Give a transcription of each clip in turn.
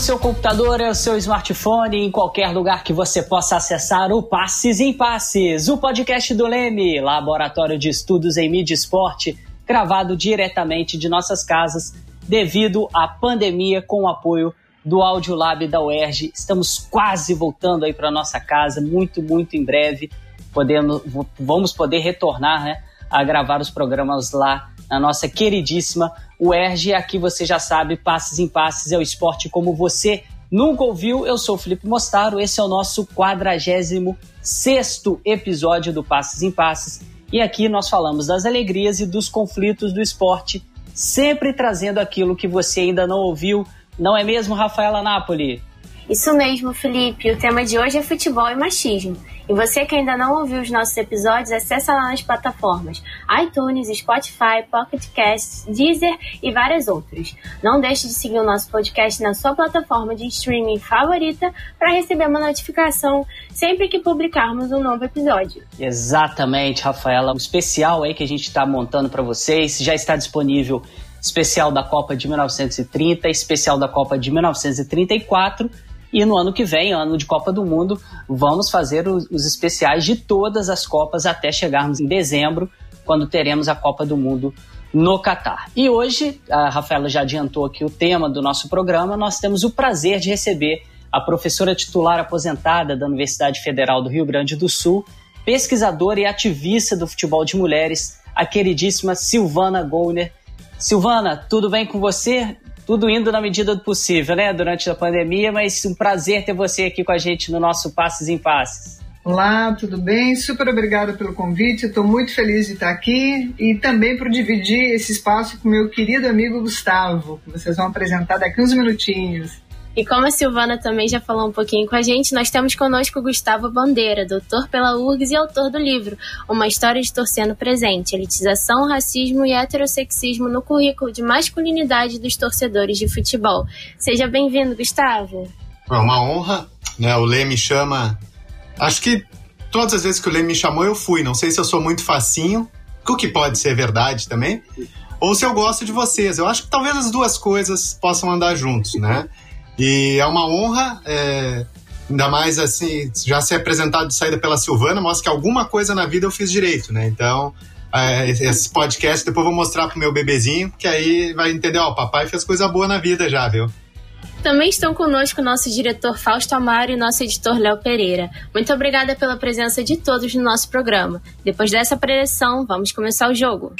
Seu computador, ao seu smartphone, em qualquer lugar que você possa acessar o Passes em Passes, o podcast do Leme, Laboratório de Estudos em Mídia Esporte, gravado diretamente de nossas casas devido à pandemia com o apoio do Audiolab da UERJ. Estamos quase voltando aí para nossa casa, muito, muito em breve. Podemos, vamos poder retornar né, a gravar os programas lá na nossa queridíssima UERJ. Aqui você já sabe, Passes em Passes é o esporte como você nunca ouviu. Eu sou o Felipe Mostaro, esse é o nosso 46 episódio do Passes em Passes. E aqui nós falamos das alegrias e dos conflitos do esporte, sempre trazendo aquilo que você ainda não ouviu. Não é mesmo, Rafaela Napoli? Isso mesmo, Felipe. O tema de hoje é futebol e machismo. E você que ainda não ouviu os nossos episódios, acessa lá nas plataformas iTunes, Spotify, Pocket Casts, Deezer e várias outras. Não deixe de seguir o nosso podcast na sua plataforma de streaming favorita para receber uma notificação sempre que publicarmos um novo episódio. Exatamente, Rafaela. O especial aí que a gente está montando para vocês já está disponível especial da Copa de 1930, especial da Copa de 1934 e no ano que vem, ano de Copa do Mundo, vamos fazer os, especiais de todas as Copas até chegarmos em dezembro, quando teremos a Copa do Mundo no Catar. E hoje, a Rafaela já adiantou aqui o tema do nosso programa, nós temos o prazer de receber a professora titular aposentada da Universidade Federal do Rio Grande do Sul, pesquisadora e ativista do futebol de mulheres, a queridíssima Silvana Gouner. Silvana, tudo bem com você? Tudo indo na medida do possível, né, durante a pandemia, mas um prazer ter você aqui com a gente no nosso Passes em Passes. Olá, tudo bem? Super obrigada pelo convite. Estou muito feliz de estar aqui e também por dividir esse espaço com meu querido amigo Gustavo, que vocês vão apresentar daqui uns minutinhos. E como a Silvana também já falou um pouquinho com a gente, nós temos conosco Gustavo Bandeira, doutor pela URGS e autor do livro Uma História de Torcendo Presente, Elitização, Racismo e Heterossexismo no Currículo de Masculinidade dos Torcedores de Futebol. Seja bem-vindo, Gustavo. É uma honra, né? O Lê me chama... Acho que todas as vezes que o Lê me chamou, eu fui. Não sei se eu sou muito facinho, o que pode ser verdade também, ou se eu gosto de vocês. Eu acho que talvez as duas coisas possam andar juntos, né? E é uma honra, é, ainda mais assim, já ser apresentado de saída pela Silvana, mostra que alguma coisa na vida eu fiz direito, né? Então, é, esse podcast depois eu vou mostrar pro meu bebezinho, que aí vai entender, ó, o papai fez coisa boa na vida já, viu? Também estão conosco nosso diretor Fausto Amaro e nosso editor Léo Pereira. Muito obrigada pela presença de todos no nosso programa. Depois dessa preleção, vamos começar o jogo.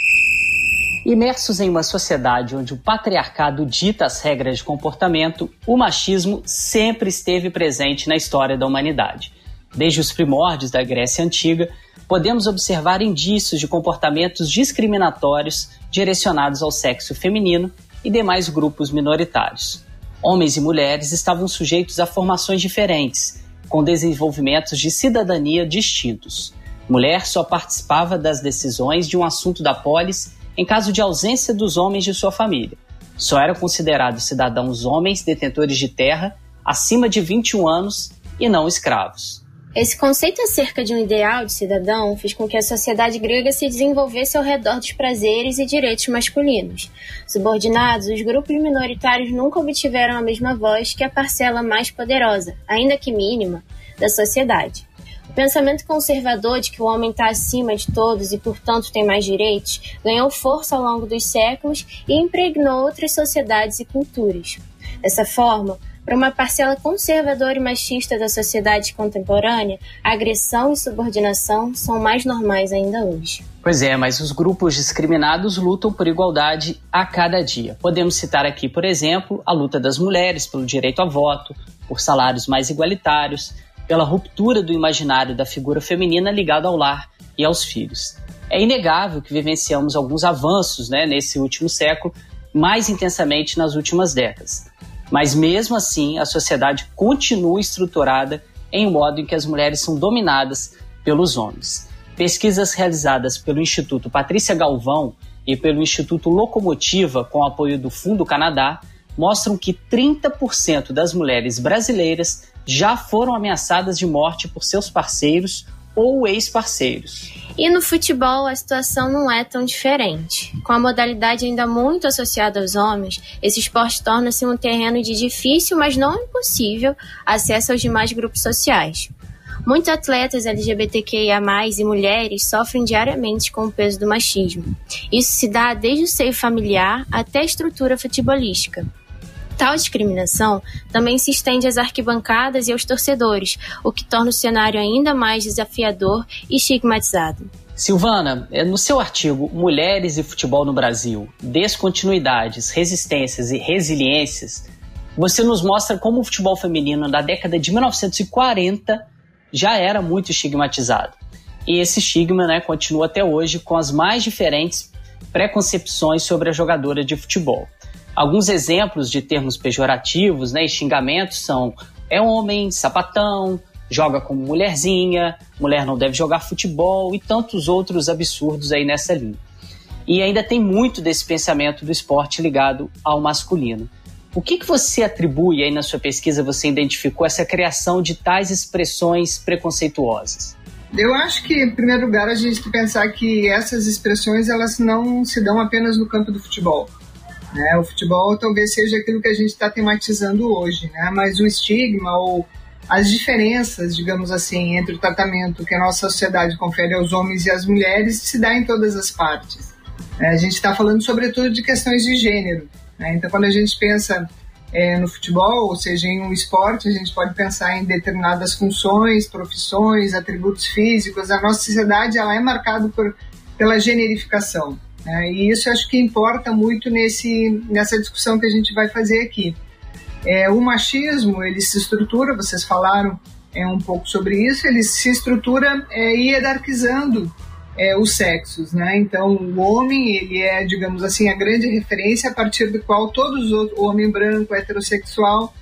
Imersos em uma sociedade onde o patriarcado dita as regras de comportamento, o machismo sempre esteve presente na história da humanidade. Desde os primórdios da Grécia Antiga, podemos observar indícios de comportamentos discriminatórios direcionados ao sexo feminino e demais grupos minoritários. Homens e mulheres estavam sujeitos a formações diferentes, com desenvolvimentos de cidadania distintos. Mulher só participava das decisões de um assunto da polis em caso de ausência dos homens de sua família. Só eram considerados cidadãos homens detentores de terra acima de 21 anos e não escravos. Esse conceito acerca de um ideal de cidadão fez com que a sociedade grega se desenvolvesse ao redor dos prazeres e direitos masculinos. Subordinados, os grupos minoritários nunca obtiveram a mesma voz que a parcela mais poderosa, ainda que mínima, da sociedade. O pensamento conservador de que o homem está acima de todos e, portanto, tem mais direitos ganhou força ao longo dos séculos e impregnou outras sociedades e culturas. Dessa forma, para uma parcela conservadora e machista da sociedade contemporânea, agressão e subordinação são mais normais ainda hoje. Pois é, mas os grupos discriminados lutam por igualdade a cada dia. Podemos citar aqui, por exemplo, a luta das mulheres pelo direito a voto, por salários mais igualitários, pela ruptura do imaginário da figura feminina ligada ao lar e aos filhos. É inegável que vivenciamos alguns avanços né, nesse último século, mais intensamente nas últimas décadas. Mas mesmo assim, a sociedade continua estruturada em um modo em que as mulheres são dominadas pelos homens. Pesquisas realizadas pelo Instituto Patrícia Galvão e pelo Instituto Locomotiva, com apoio do Fundo Canadá, mostram que 30% das mulheres brasileiras já foram ameaçadas de morte por seus parceiros ou ex-parceiros. E no futebol a situação não é tão diferente. Com a modalidade ainda muito associada aos homens, esse esporte torna-se um terreno de difícil, mas não impossível, acesso aos demais grupos sociais. Muitos atletas LGBTQIA+, e mulheres sofrem diariamente com o peso do machismo. Isso se dá desde o seio familiar até a estrutura futebolística. Tal discriminação também se estende às arquibancadas e aos torcedores, o que torna o cenário ainda mais desafiador e estigmatizado. Silvana, é, no seu artigo Mulheres e Futebol no Brasil: Descontinuidades, Resistências e Resiliências, você nos mostra como o futebol feminino da década de 1940 já era muito estigmatizado. E esse estigma né, continua até hoje com as mais diferentes preconcepções sobre a jogadora de futebol. Alguns exemplos de termos pejorativos né, e xingamentos são é homem, sapatão, joga como mulherzinha, mulher não deve jogar futebol e tantos outros absurdos aí nessa linha. E ainda tem muito desse pensamento do esporte ligado ao masculino. O que, que você atribui aí na sua pesquisa, você identificou essa criação de tais expressões preconceituosas? Eu acho que, em primeiro lugar, a gente tem que pensar que essas expressões elas não se dão apenas no campo do futebol. Né? O futebol talvez seja aquilo que a gente está tematizando hoje, né? mas o estigma ou as diferenças, digamos assim, entre o tratamento que a nossa sociedade confere aos homens e às mulheres se dá em todas as partes. A gente está falando, sobretudo, de questões de gênero. Né? Então, quando a gente pensa é, no futebol, ou seja, em um esporte, a gente pode pensar em determinadas funções, profissões, atributos físicos. A nossa sociedade ela é marcada por, pela generificação. Né? E isso acho que importa muito nesse, nessa discussão que a gente vai fazer aqui. É, o machismo, ele se estrutura, vocês falaram é, um pouco sobre isso, ele se estrutura é, hierarquizando é, os sexos, né? Então, o homem, ele é, digamos assim, a grande referência a partir do qual todos os outros, o homem branco, heterossexual,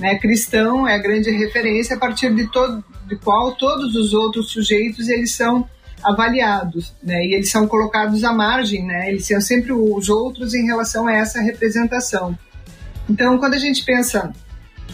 né, cristão, é a grande referência a partir de todo, de qual todos os outros sujeitos, eles são avaliados, né? E eles são colocados à margem, né? Eles são sempre os outros em relação a essa representação. Então, quando a gente pensa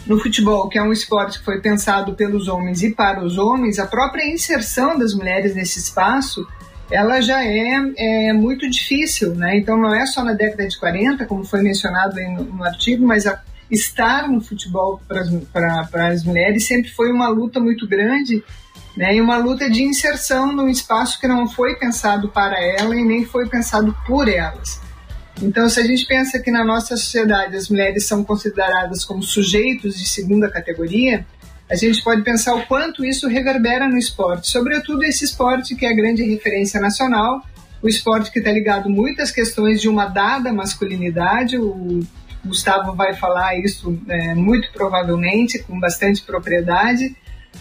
no futebol, que é um esporte que foi pensado pelos homens e para os homens, a própria inserção das mulheres nesse espaço ela já é, é, muito difícil, né? Então não é só na década de 40, como foi mencionado no, no, artigo, mas a, estar no futebol para as mulheres sempre foi uma luta muito grande, né? E uma luta de inserção num espaço que não foi pensado para ela e nem foi pensado por elas. Então, se a gente pensa que na nossa sociedade as mulheres são consideradas como sujeitos de segunda categoria, a gente pode pensar o quanto isso reverbera no esporte, sobretudo esse esporte que é a grande referência nacional, o esporte que está ligado muito às questões de uma dada masculinidade. O Gustavo vai falar isso é, muito provavelmente, com bastante propriedade.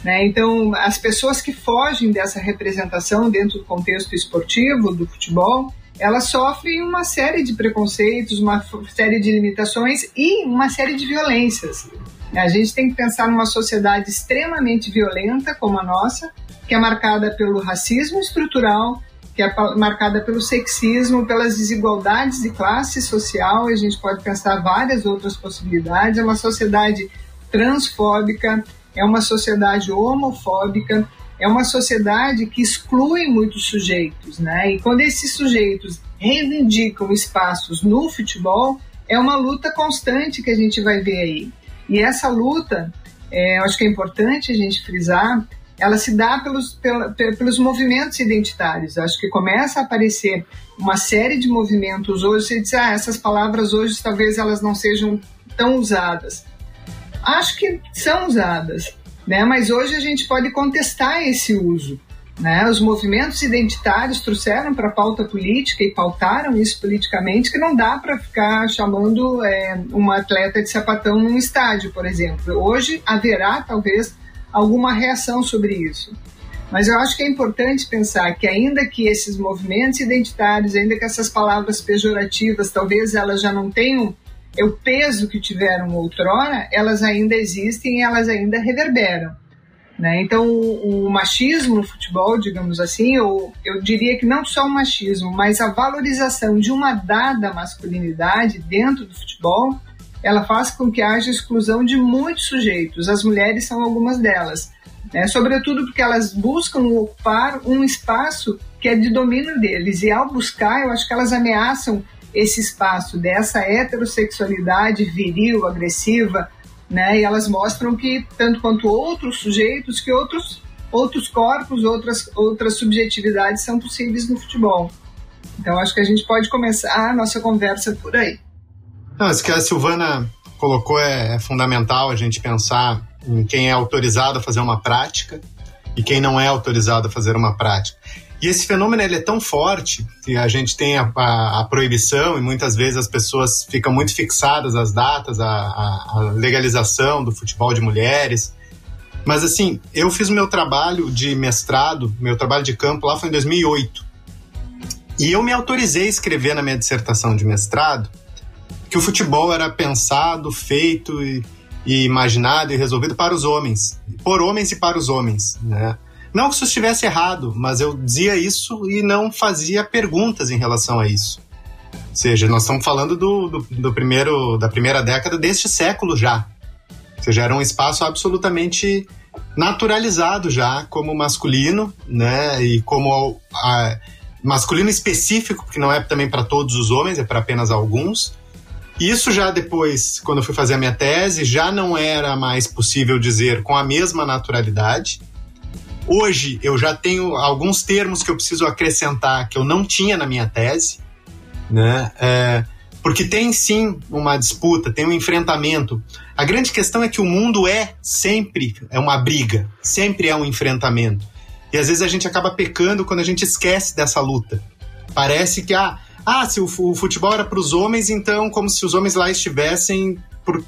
Né? Então, as pessoas que fogem dessa representação dentro do contexto esportivo, do futebol, elas sofrem uma série de preconceitos, uma série de limitações e uma série de violências. A gente tem que pensar numa sociedade extremamente violenta como a nossa, que é marcada pelo racismo estrutural, que é marcada pelo sexismo, pelas desigualdades de classe social, a gente pode pensar várias outras possibilidades. É uma sociedade transfóbica, é uma sociedade homofóbica, é uma sociedade que exclui muitos sujeitos, né? E quando esses sujeitos reivindicam espaços no futebol, é uma luta constante que a gente vai ver aí. E essa luta, é, acho que é importante a gente frisar, ela se dá pelos, pela, pelos movimentos identitários. Acho que começa a aparecer uma série de movimentos hoje. Você diz, ah, essas palavras hoje talvez elas não sejam tão usadas. Acho que são usadas, né? mas hoje a gente pode contestar esse uso. Né? Os movimentos identitários trouxeram para a pauta política e pautaram isso politicamente que não dá para ficar chamando é, uma atleta de sapatão num estádio, por exemplo. Hoje haverá talvez alguma reação sobre isso. Mas eu acho que é importante pensar que ainda que esses movimentos identitários, ainda que essas palavras pejorativas, talvez elas já não tenham o peso que tiveram outrora, elas ainda existem e elas ainda reverberam. Né? Então, o, o, machismo no futebol, digamos assim, eu, eu diria que não só o machismo, mas a valorização de uma dada masculinidade dentro do futebol, ela faz com que haja exclusão de muitos sujeitos. As mulheres são algumas delas. Né? Sobretudo porque elas buscam ocupar um espaço que é de domínio deles. E ao buscar, eu acho que elas ameaçam esse espaço dessa heterossexualidade viril, agressiva, né? E elas mostram que tanto quanto outros sujeitos, que outros outros corpos, outras outras subjetividades são possíveis no futebol. Então acho que a gente pode começar a nossa conversa por aí. Não, isso que a Silvana colocou é, é fundamental a gente pensar em quem é autorizado a fazer uma prática e quem não é autorizado a fazer uma prática. E esse fenômeno ele é tão forte que a gente tem a, a, a proibição e muitas vezes as pessoas ficam muito fixadas às datas, a, a, legalização do futebol de mulheres. Mas assim, eu fiz o meu trabalho de mestrado, meu trabalho de campo lá foi em 2008. E eu me autorizei a escrever na minha dissertação de mestrado que o futebol era pensado, feito e, e imaginado e resolvido para os homens, por homens e para os homens, né? Não que isso estivesse errado, mas eu dizia isso e não fazia perguntas em relação a isso. Ou seja, nós estamos falando do, do, do primeiro, da primeira década deste século já. Ou seja, era um espaço absolutamente naturalizado já como masculino, né? E como a, masculino específico, porque não é também para todos os homens, é para apenas alguns. Isso já depois, quando eu fui fazer a minha tese, já não era mais possível dizer com a mesma naturalidade. Hoje eu já tenho alguns termos que eu preciso acrescentar que eu não tinha na minha tese, né? É, porque tem sim uma disputa, tem um enfrentamento. A grande questão é que o mundo é sempre é uma briga, sempre é um enfrentamento. E às vezes a gente acaba pecando quando a gente esquece dessa luta. Parece que ah, ah se o, futebol era para os homens, então como se os homens lá estivessem por,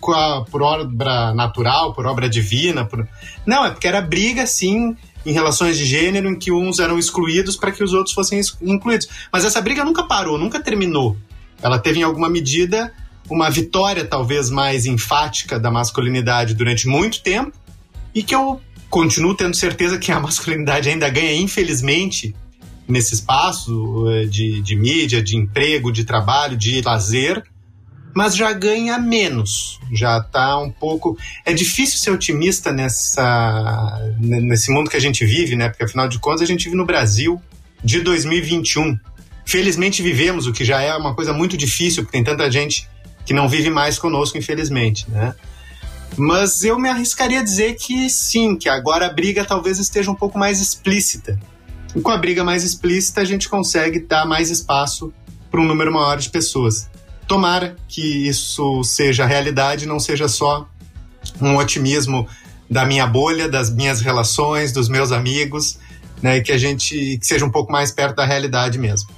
por obra natural, por obra divina. Por... Não, é porque era briga, sim, em relações de gênero em que uns eram excluídos para que os outros fossem incluídos. Mas essa briga nunca parou, nunca terminou. Ela teve, em alguma medida, uma vitória talvez mais enfática da masculinidade durante muito tempo e que eu continuo tendo certeza que a masculinidade ainda ganha, infelizmente, nesse espaço eh, de, de mídia, de emprego, de trabalho, de lazer, mas já ganha menos, já está um pouco. É difícil ser otimista nessa nesse mundo que a gente vive, né? Porque afinal de contas a gente vive no Brasil de 2021. Felizmente vivemos, o que já é uma coisa muito difícil, porque tem tanta gente que não vive mais conosco, infelizmente, né? Mas eu me arriscaria a dizer que sim, que agora a briga talvez esteja um pouco mais explícita. E com a briga mais explícita, a gente consegue dar mais espaço para um número maior de pessoas. Tomara que isso seja realidade, não seja só um otimismo da minha bolha, das minhas relações, dos meus amigos, né, que a gente que seja um pouco mais perto da realidade mesmo.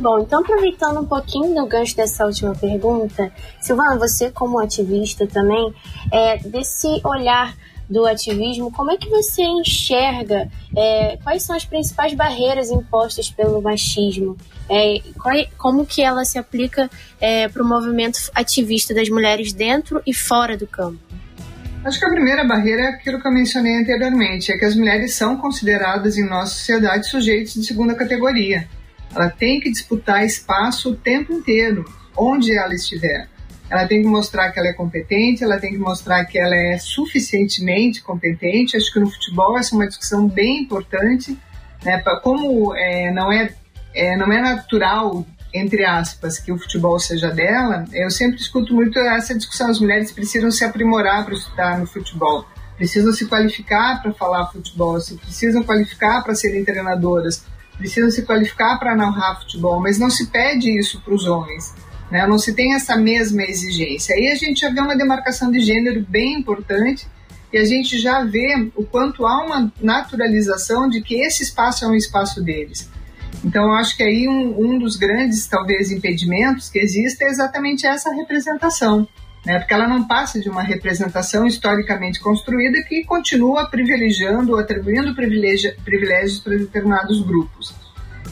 Bom, então aproveitando um pouquinho do gancho dessa última pergunta, Silvana, você como ativista também, é, desse olhar do ativismo, como é que você enxerga é, quais são as principais barreiras impostas pelo machismo? É, qual, como que ela se aplica é, para o movimento ativista das mulheres dentro e fora do campo? Acho que a primeira barreira é aquilo que eu mencionei anteriormente, é que as mulheres são consideradas em nossa sociedade sujeitos de segunda categoria. Ela tem que disputar espaço o tempo inteiro, onde ela estiver. Ela tem que mostrar que ela é competente, ela tem que mostrar que ela é suficientemente competente. Acho que no futebol essa é uma discussão bem importante, né? Como é, não é, é não é natural entre aspas, que o futebol seja dela, eu sempre escuto muito essa discussão. As mulheres precisam se aprimorar para estudar no futebol, precisam se qualificar para falar futebol, se precisam qualificar para serem treinadoras, precisam se qualificar para narrar futebol, mas não se pede isso para os homens. Né? Não se tem essa mesma exigência. Aí a gente já vê uma demarcação de gênero bem importante e a gente já vê o quanto há uma naturalização de que esse espaço é um espaço deles. Então, acho que aí um, um dos grandes, talvez, impedimentos que existe é exatamente essa representação, né? porque ela não passa de uma representação historicamente construída que continua privilegiando ou atribuindo privilégios para determinados grupos.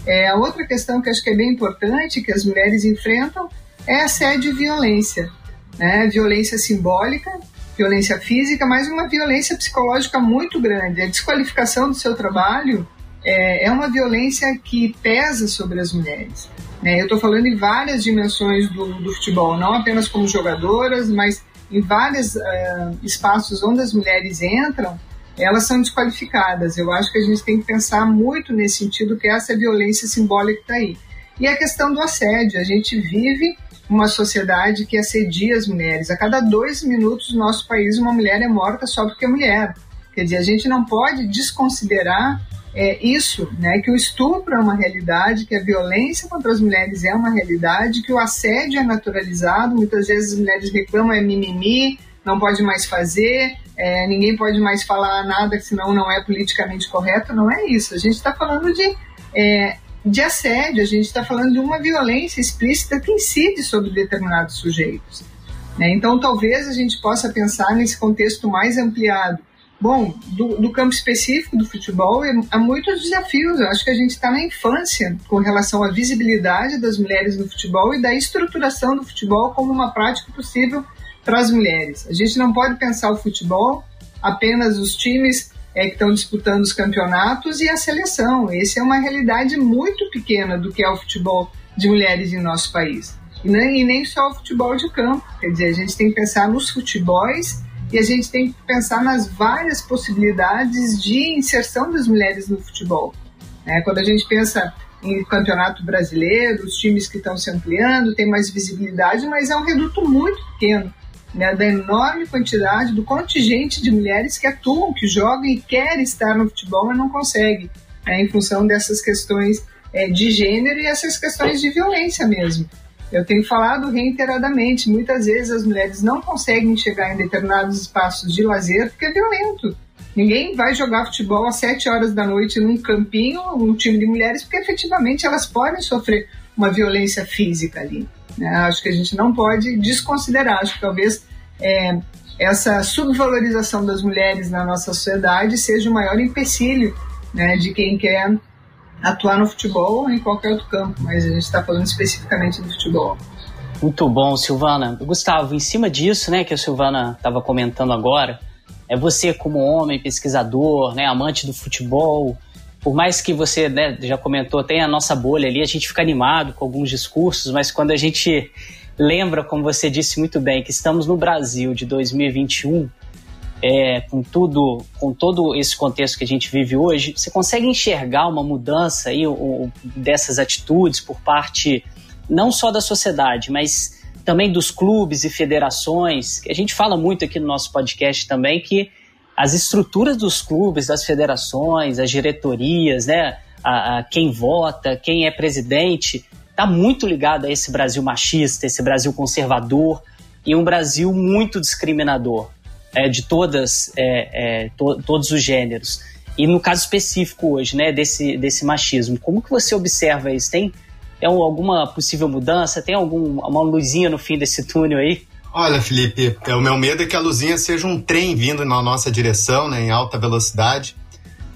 É, a outra questão que acho que é bem importante que as mulheres enfrentam é assédio e violência. Né? Violência simbólica, violência física, mas uma violência psicológica muito grande. A desqualificação do seu trabalho é, é uma violência que pesa sobre as mulheres. Né? Eu estou falando em várias dimensões do, do, futebol, não apenas como jogadoras, mas em vários uh, espaços onde as mulheres entram, elas são desqualificadas. Eu acho que a gente tem que pensar muito nesse sentido, que essa violência simbólica está aí. E a questão do assédio. A gente vive uma sociedade que assedia as mulheres. A cada dois minutos no nosso país, uma mulher é morta só porque é mulher. Quer dizer, a gente não pode desconsiderar é, isso, né, que o estupro é uma realidade, que a violência contra as mulheres é uma realidade, que o assédio é naturalizado, muitas vezes as mulheres reclamam, é mimimi, não pode mais fazer, é, ninguém pode mais falar nada, senão não é politicamente correto, não é isso. A gente está falando de, é, de assédio, a gente está falando de uma violência explícita que incide sobre determinados sujeitos. Né? Então, talvez a gente possa pensar nesse contexto mais ampliado Bom, do, do, campo específico do futebol, há muitos desafios. Eu acho que a gente está na infância com relação à visibilidade das mulheres no futebol e da estruturação do futebol como uma prática possível para as mulheres. A gente não pode pensar o futebol apenas os times é, que estão disputando os campeonatos e a seleção. Essa é uma realidade muito pequena do que é o futebol de mulheres em nosso país. E nem, e nem só o futebol de campo. Quer dizer, a gente tem que pensar nos futebols e a gente tem que pensar nas várias possibilidades de inserção das mulheres no futebol. É, quando a gente pensa em campeonato brasileiro, os times que estão se ampliando, tem mais visibilidade, mas é um reduto muito pequeno né, da enorme quantidade do contingente de mulheres que atuam, que jogam e querem estar no futebol, mas não conseguem, né, em função dessas questões é, de gênero e essas questões de violência mesmo. Eu tenho falado reiteradamente, muitas vezes as mulheres não conseguem chegar em determinados espaços de lazer porque é violento. Ninguém vai jogar futebol às 7 horas da noite num campinho, um time de mulheres, porque efetivamente elas podem sofrer uma violência física ali. Né? Acho que a gente não pode desconsiderar. Acho que talvez é, essa subvalorização das mulheres na nossa sociedade seja o maior empecilho né, de quem quer atuar no futebol ou em qualquer outro campo, mas a gente está falando especificamente do futebol. Muito bom, Silvana. Gustavo, em cima disso, né, que a Silvana estava comentando agora, é você como homem, pesquisador, né, amante do futebol, por mais que você né, já comentou, tem a nossa bolha ali, a gente fica animado com alguns discursos, mas quando a gente lembra, como você disse muito bem, que estamos no Brasil de 2021, é, com tudo, com todo esse contexto que a gente vive hoje, você consegue enxergar uma mudança aí dessas atitudes por parte não só da sociedade, mas também dos clubes e federações, a gente fala muito aqui no nosso podcast também que as estruturas dos clubes, das federações, as diretorias, né, a, a quem vota, quem é presidente, está muito ligado a esse Brasil machista, esse Brasil conservador e um Brasil muito discriminador é, de todas, é, é, to, todos os gêneros. E no caso específico hoje, né, desse, desse machismo, como que você observa isso? Tem, tem alguma possível mudança? Tem alguma uma luzinha no fim desse túnel aí? Olha, Felipe, é, o meu medo é que a luzinha seja um trem vindo na nossa direção, né, em alta velocidade,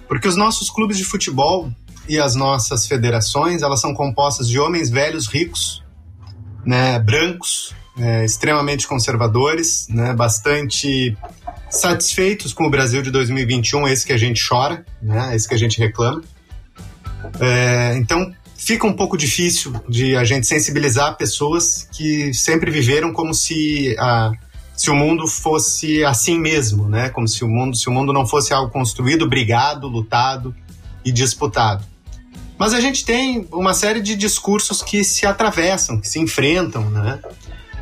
porque os nossos clubes de futebol e as nossas federações, elas são compostas de homens velhos, ricos, né, brancos, é, extremamente conservadores, né, bastante satisfeitos com o Brasil de 2021, esse que a gente chora, né, esse que a gente reclama. É, então fica um pouco difícil de a gente sensibilizar pessoas que sempre viveram como se a, se o mundo fosse assim mesmo, né? Como se o mundo se o mundo não fosse algo construído, brigado, lutado e disputado. Mas a gente tem uma série de discursos que se atravessam, que se enfrentam, né?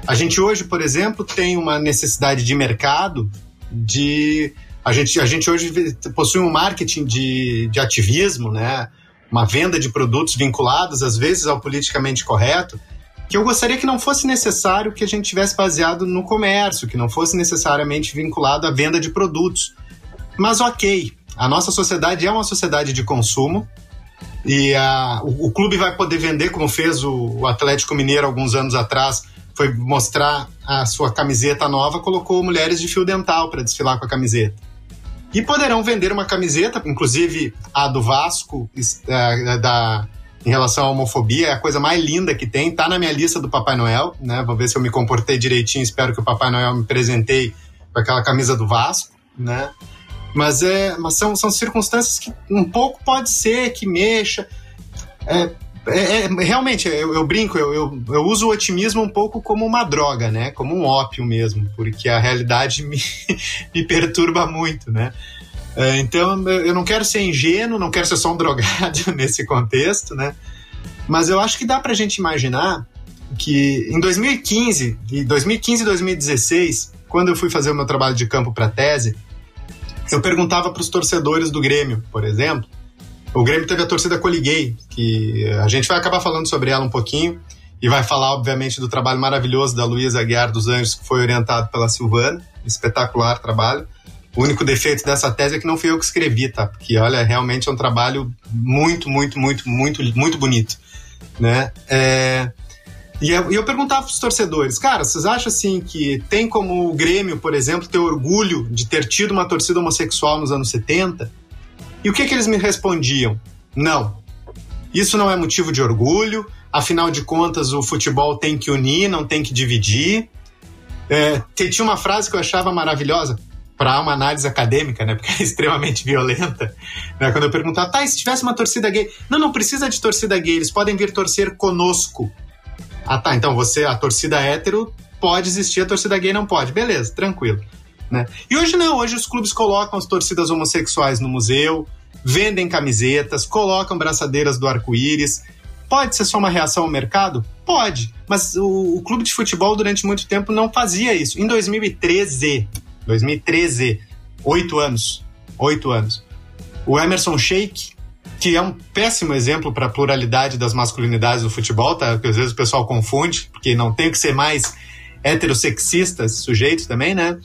A gente hoje, por exemplo, tem uma necessidade de mercado de. A gente, a gente hoje possui um marketing de, de ativismo, né? uma venda de produtos vinculados, às vezes, ao politicamente correto, que eu gostaria que não fosse necessário que a gente tivesse baseado no comércio, que não fosse necessariamente vinculado à venda de produtos. Mas ok, a nossa sociedade é uma sociedade de consumo e a, o, o clube vai poder vender, como fez o, o Atlético Mineiro alguns anos atrás, foi mostrar a sua camiseta nova, colocou mulheres de fio dental para desfilar com a camiseta. E poderão vender uma camiseta, inclusive a do Vasco, é, da, em relação à homofobia, é a coisa mais linda que tem, tá na minha lista do Papai Noel, né? Vou ver se eu me comportei direitinho, espero que o Papai Noel me presenteie com aquela camisa do Vasco, né? Mas, é, mas são, são circunstâncias que um pouco pode ser que mexa. É, é, é, realmente, eu, eu brinco, eu, eu, eu, uso o otimismo um pouco como uma droga, né? Como um ópio mesmo, porque a realidade me, me perturba muito, né? É, então, eu não quero ser ingênuo, não quero ser só um drogado nesse contexto, né? Mas eu acho que dá pra gente imaginar que em 2015, 2015 e 2016, quando eu fui fazer o meu trabalho de campo para tese, eu perguntava para os torcedores do Grêmio, por exemplo, o Grêmio teve a torcida Coliguei, que a gente vai acabar falando sobre ela um pouquinho e vai falar, obviamente, do trabalho maravilhoso da Luísa Aguiar dos Anjos, que foi orientado pela Silvana. Espetacular trabalho. O único defeito dessa tese é que não fui eu que escrevi, tá? Porque, olha, realmente é um trabalho muito, muito, muito, muito, muito bonito, né? É... E eu, eu perguntava para os torcedores, cara, vocês acham assim que tem como o Grêmio, por exemplo, ter orgulho de ter tido uma torcida homossexual nos anos 70? E o que, que eles me respondiam? Não. Isso não é motivo de orgulho, afinal de contas, o futebol tem que unir, não tem que dividir. É, tinha uma frase que eu achava maravilhosa para uma análise acadêmica, né? Porque é extremamente violenta. Né? Quando eu perguntava, tá, e se tivesse uma torcida gay? Não, não precisa de torcida gay, eles podem vir torcer conosco. Ah, tá, então você, a torcida hétero pode existir, a torcida gay não pode. Beleza, tranquilo. Né? E hoje não, hoje os clubes colocam as torcidas homossexuais no museu, vendem camisetas, colocam braçadeiras do arco-íris. Pode ser só uma reação ao mercado? Pode, mas o, o, clube de futebol durante muito tempo não fazia isso. Em 2013, 2013, oito anos, oito anos, o Emerson Sheik, que é um péssimo exemplo para a pluralidade das masculinidades do futebol, tá? Que às vezes o pessoal confunde, porque não tem que ser mais heterossexista esse sujeito também, né?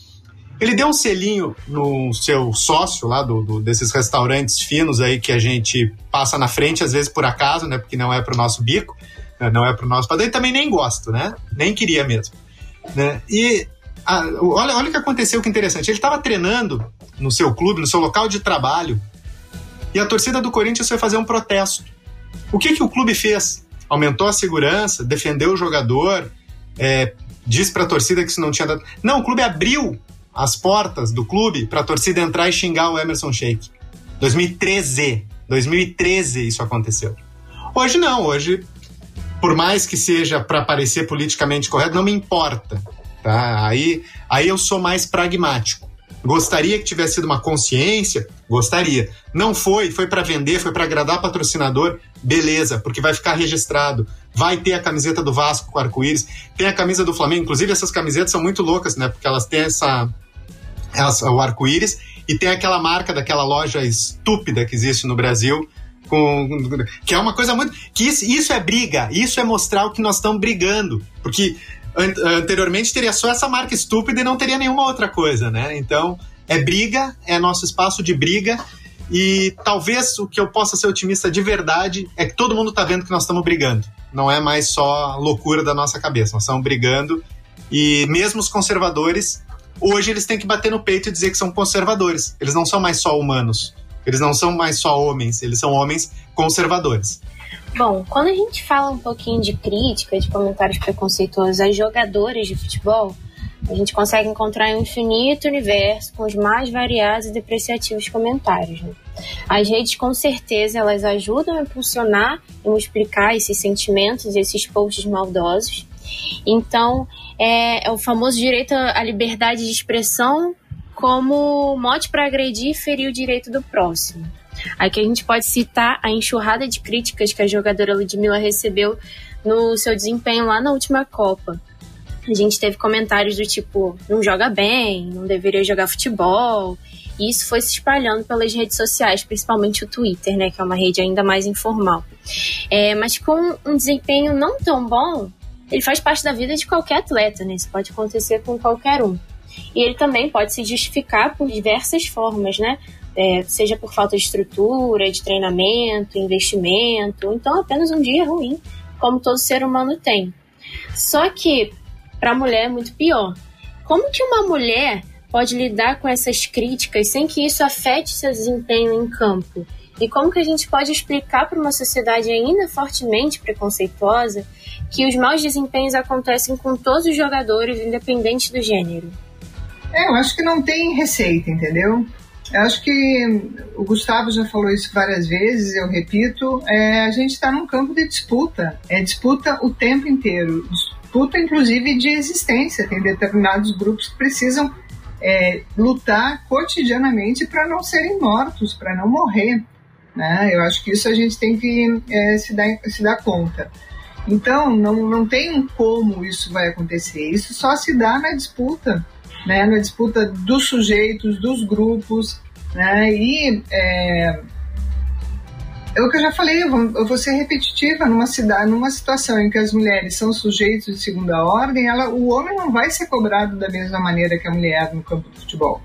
Ele deu um selinho no seu sócio lá do, do, desses restaurantes finos aí que a gente passa na frente, às vezes por acaso, né? Porque não é pro nosso bico, né, não é pro nosso padrão, e também nem gosto, né? Nem queria mesmo. Né? E a, olha, olha o que aconteceu, que interessante. Ele estava treinando no seu clube, no seu local de trabalho, e a torcida do Corinthians foi fazer um protesto. O que, que o clube fez? Aumentou a segurança, defendeu o jogador, é, disse para a torcida que isso não tinha dado. Não, o clube abriu as portas do clube para a torcida entrar e xingar o Emerson Sheik. 2013. 2013 isso aconteceu. Hoje não, hoje, por mais que seja para parecer politicamente correto, não me importa. Tá? Aí, aí eu sou mais pragmático. Gostaria que tivesse sido uma consciência? Gostaria. Não foi, foi para vender, foi para agradar patrocinador? Beleza, porque vai ficar registrado. Vai ter a camiseta do Vasco com arco-íris, tem a camisa do Flamengo. Inclusive, essas camisetas são muito loucas, né? Porque elas têm essa, essa o arco-íris e tem aquela marca daquela loja estúpida que existe no Brasil, com, que é uma coisa muito. que isso, isso é briga, isso é mostrar o que nós estamos brigando. Porque anteriormente teria só essa marca estúpida e não teria nenhuma outra coisa, né? Então, é briga, é nosso espaço de briga. E talvez o que eu possa ser otimista de verdade é que todo mundo está vendo que nós estamos brigando. Não é mais só loucura da nossa cabeça, nós estamos brigando. E mesmo os conservadores, hoje eles têm que bater no peito e dizer que são conservadores. Eles não são mais só humanos. Eles não são mais só homens, eles são homens conservadores. Bom, quando a gente fala um pouquinho de crítica, de comentários preconceituosos a jogadores de futebol, a gente consegue encontrar um infinito universo com os mais variados e depreciativos comentários. Né? As redes, com certeza, elas ajudam a impulsionar e multiplicar esses sentimentos, esses posts maldosos. Então, é, é o famoso direito à liberdade de expressão como mote para agredir e ferir o direito do próximo. Aqui a gente pode citar a enxurrada de críticas que a jogadora Ludmilla recebeu no seu desempenho lá na última Copa. A gente teve comentários do tipo, não joga bem, não deveria jogar futebol. E isso foi se espalhando pelas redes sociais, principalmente o Twitter, né, que é uma rede ainda mais informal. É, mas com um desempenho não tão bom, ele faz parte da vida de qualquer atleta, né? Isso pode acontecer com qualquer um. E ele também pode se justificar por diversas formas, né? É, seja por falta de estrutura, de treinamento, investimento, então apenas um dia ruim, como todo ser humano tem. Só que para a mulher é muito pior. Como que uma mulher pode lidar com essas críticas sem que isso afete seu desempenho em campo? E como que a gente pode explicar para uma sociedade ainda fortemente preconceituosa que os maus desempenhos acontecem com todos os jogadores, independente do gênero? É, eu acho que não tem receita, entendeu? Eu acho que o Gustavo já falou isso várias vezes, eu repito, é, a gente está num campo de disputa, é disputa o tempo inteiro, disputa inclusive de existência, tem determinados grupos que precisam é, lutar cotidianamente para não serem mortos, para não morrer. Né? Eu acho que isso a gente tem que é, se, dar, se dar conta. Então, não, não tem como isso vai acontecer. Isso só se dá na disputa, né? na disputa dos sujeitos, dos grupos. Né? E é, é o que eu já falei, eu vou ser repetitiva numa cidade, numa situação em que as mulheres são sujeitos de segunda ordem, ela, o homem não vai ser cobrado da mesma maneira que a mulher no campo de futebol.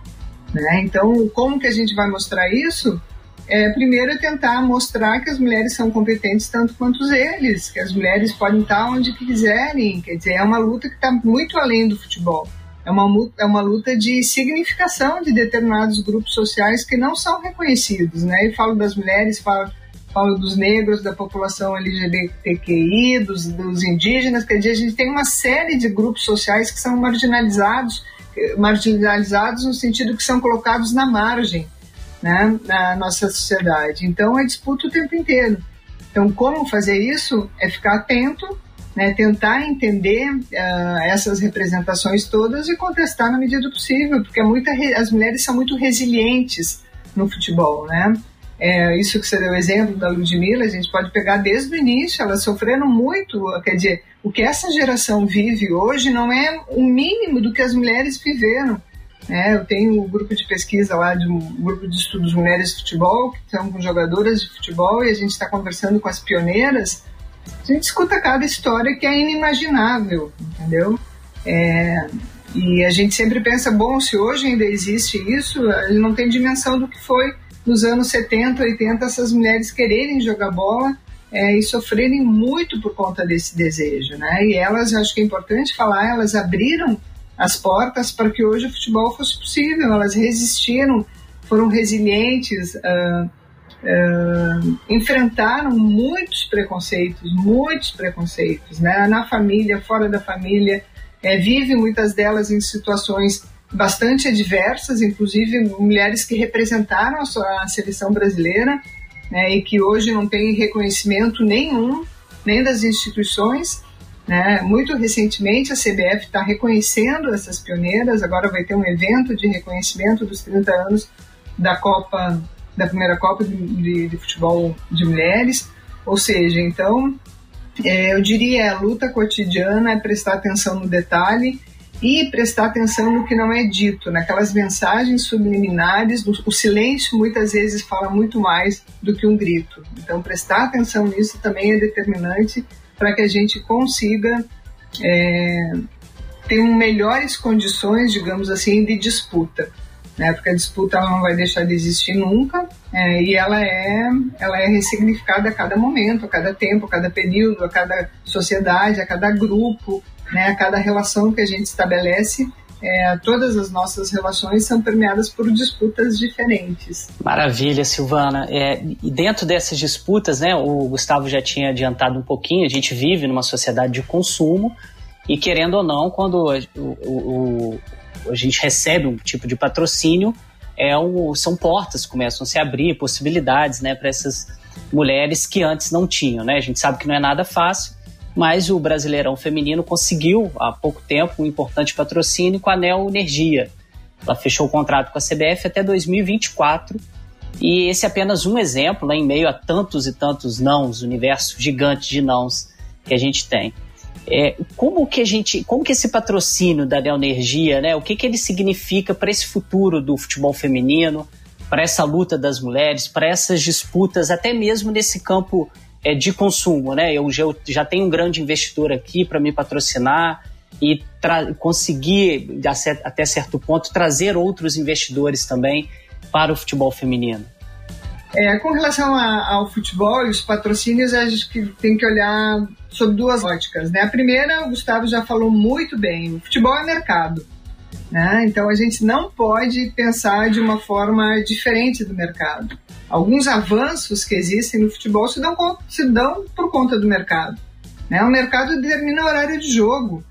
Né? Então, como que a gente vai mostrar isso? É, primeiro, tentar mostrar que as mulheres são competentes tanto quanto eles, que as mulheres podem estar onde quiserem. Quer dizer, é uma luta que está muito além do futebol. É uma, é uma luta de significação de determinados grupos sociais que não são reconhecidos. Né? E falo das mulheres, falo falo dos negros, da população LGBTQI, dos, dos indígenas, quer dizer, a gente tem uma série de grupos sociais que são marginalizados, marginalizados no sentido que são colocados na margem né, na nossa sociedade. Então é disputa o tempo inteiro. Então, como fazer isso? É ficar atento, né, tentar entender uh, essas representações todas e contestar na medida do possível, porque é muita, as mulheres são muito resilientes no futebol, né? É, isso que você deu exemplo da Ludmilla, a gente pode pegar desde o início, elas sofreram muito, quer dizer, o que essa geração vive hoje não é o mínimo do que as mulheres viveram. Né? Eu tenho um grupo de pesquisa lá, de um grupo de estudos mulheres de futebol, que são com jogadoras de futebol, e a gente está conversando com as pioneiras. A gente escuta cada história que é inimaginável, entendeu? É, e a gente sempre pensa, bom, se hoje ainda existe isso, ele não tem dimensão do que foi nos anos 70, 80, essas mulheres quererem jogar bola é, e sofrerem muito por conta desse desejo, né? E elas, acho que é importante falar, elas abriram as portas para que hoje o futebol fosse possível. Elas resistiram, foram resilientes, uh, uh, enfrentaram muitos preconceitos, muitos preconceitos, né? Na família, fora da família, é, vivem muitas delas em situações bastante adversas, inclusive mulheres que representaram a, sua, a seleção brasileira né, e que hoje não têm reconhecimento nenhum, nem das instituições. Né? Muito recentemente a CBF está reconhecendo essas pioneiras, agora vai ter um evento de reconhecimento dos 30 anos da Copa, da primeira Copa de, de, de Futebol de Mulheres, ou seja, então é, eu diria a luta cotidiana é prestar atenção no detalhe e prestar atenção no que não é dito, naquelas mensagens subliminares. O silêncio muitas vezes fala muito mais do que um grito. Então, prestar atenção nisso também é determinante para que a gente consiga é, ter melhores condições, digamos assim, de disputa. Né? Porque a disputa ela não vai deixar de existir nunca é, e ela é, ela é ressignificada a cada momento, a cada tempo, a cada período, a cada sociedade, a cada grupo né? Cada relação que a gente estabelece é, todas as nossas relações são permeadas por disputas diferentes. Maravilha, Silvana. É, e dentro dessas disputas, né, o Gustavo já tinha adiantado um pouquinho, a gente vive numa sociedade de consumo e, querendo ou não, quando o, o, a gente recebe um tipo de patrocínio, é um, são portas que começam a se abrir, possibilidades né, para essas mulheres que antes não tinham. Né? A gente sabe que não é nada fácil, mas o Brasileirão Feminino conseguiu há pouco tempo um importante patrocínio com a Neo Energia. Ela fechou o contrato com a CBF até 2024 e esse é apenas um exemplo, né, em meio a tantos e tantos nãos, universo gigante de nãos que a gente tem. É, como que a gente, como que esse patrocínio da Neo Energia, né, o que, que ele significa para esse futuro do futebol feminino, para essa luta das mulheres, para essas disputas, até mesmo nesse campo é, de consumo, né? Eu já, eu já tenho um grande investidor aqui para me patrocinar e conseguir, até certo ponto, trazer outros investidores também para o futebol feminino. É, com relação a, ao futebol e os patrocínios, a gente tem que olhar sob duas óticas. Né? A primeira, o Gustavo já falou muito bem: o futebol é mercado. Né? Então a gente não pode pensar de uma forma diferente do mercado alguns avanços que existem no futebol se dão, se dão por conta do mercado. Né? O mercado determina o horário de jogo,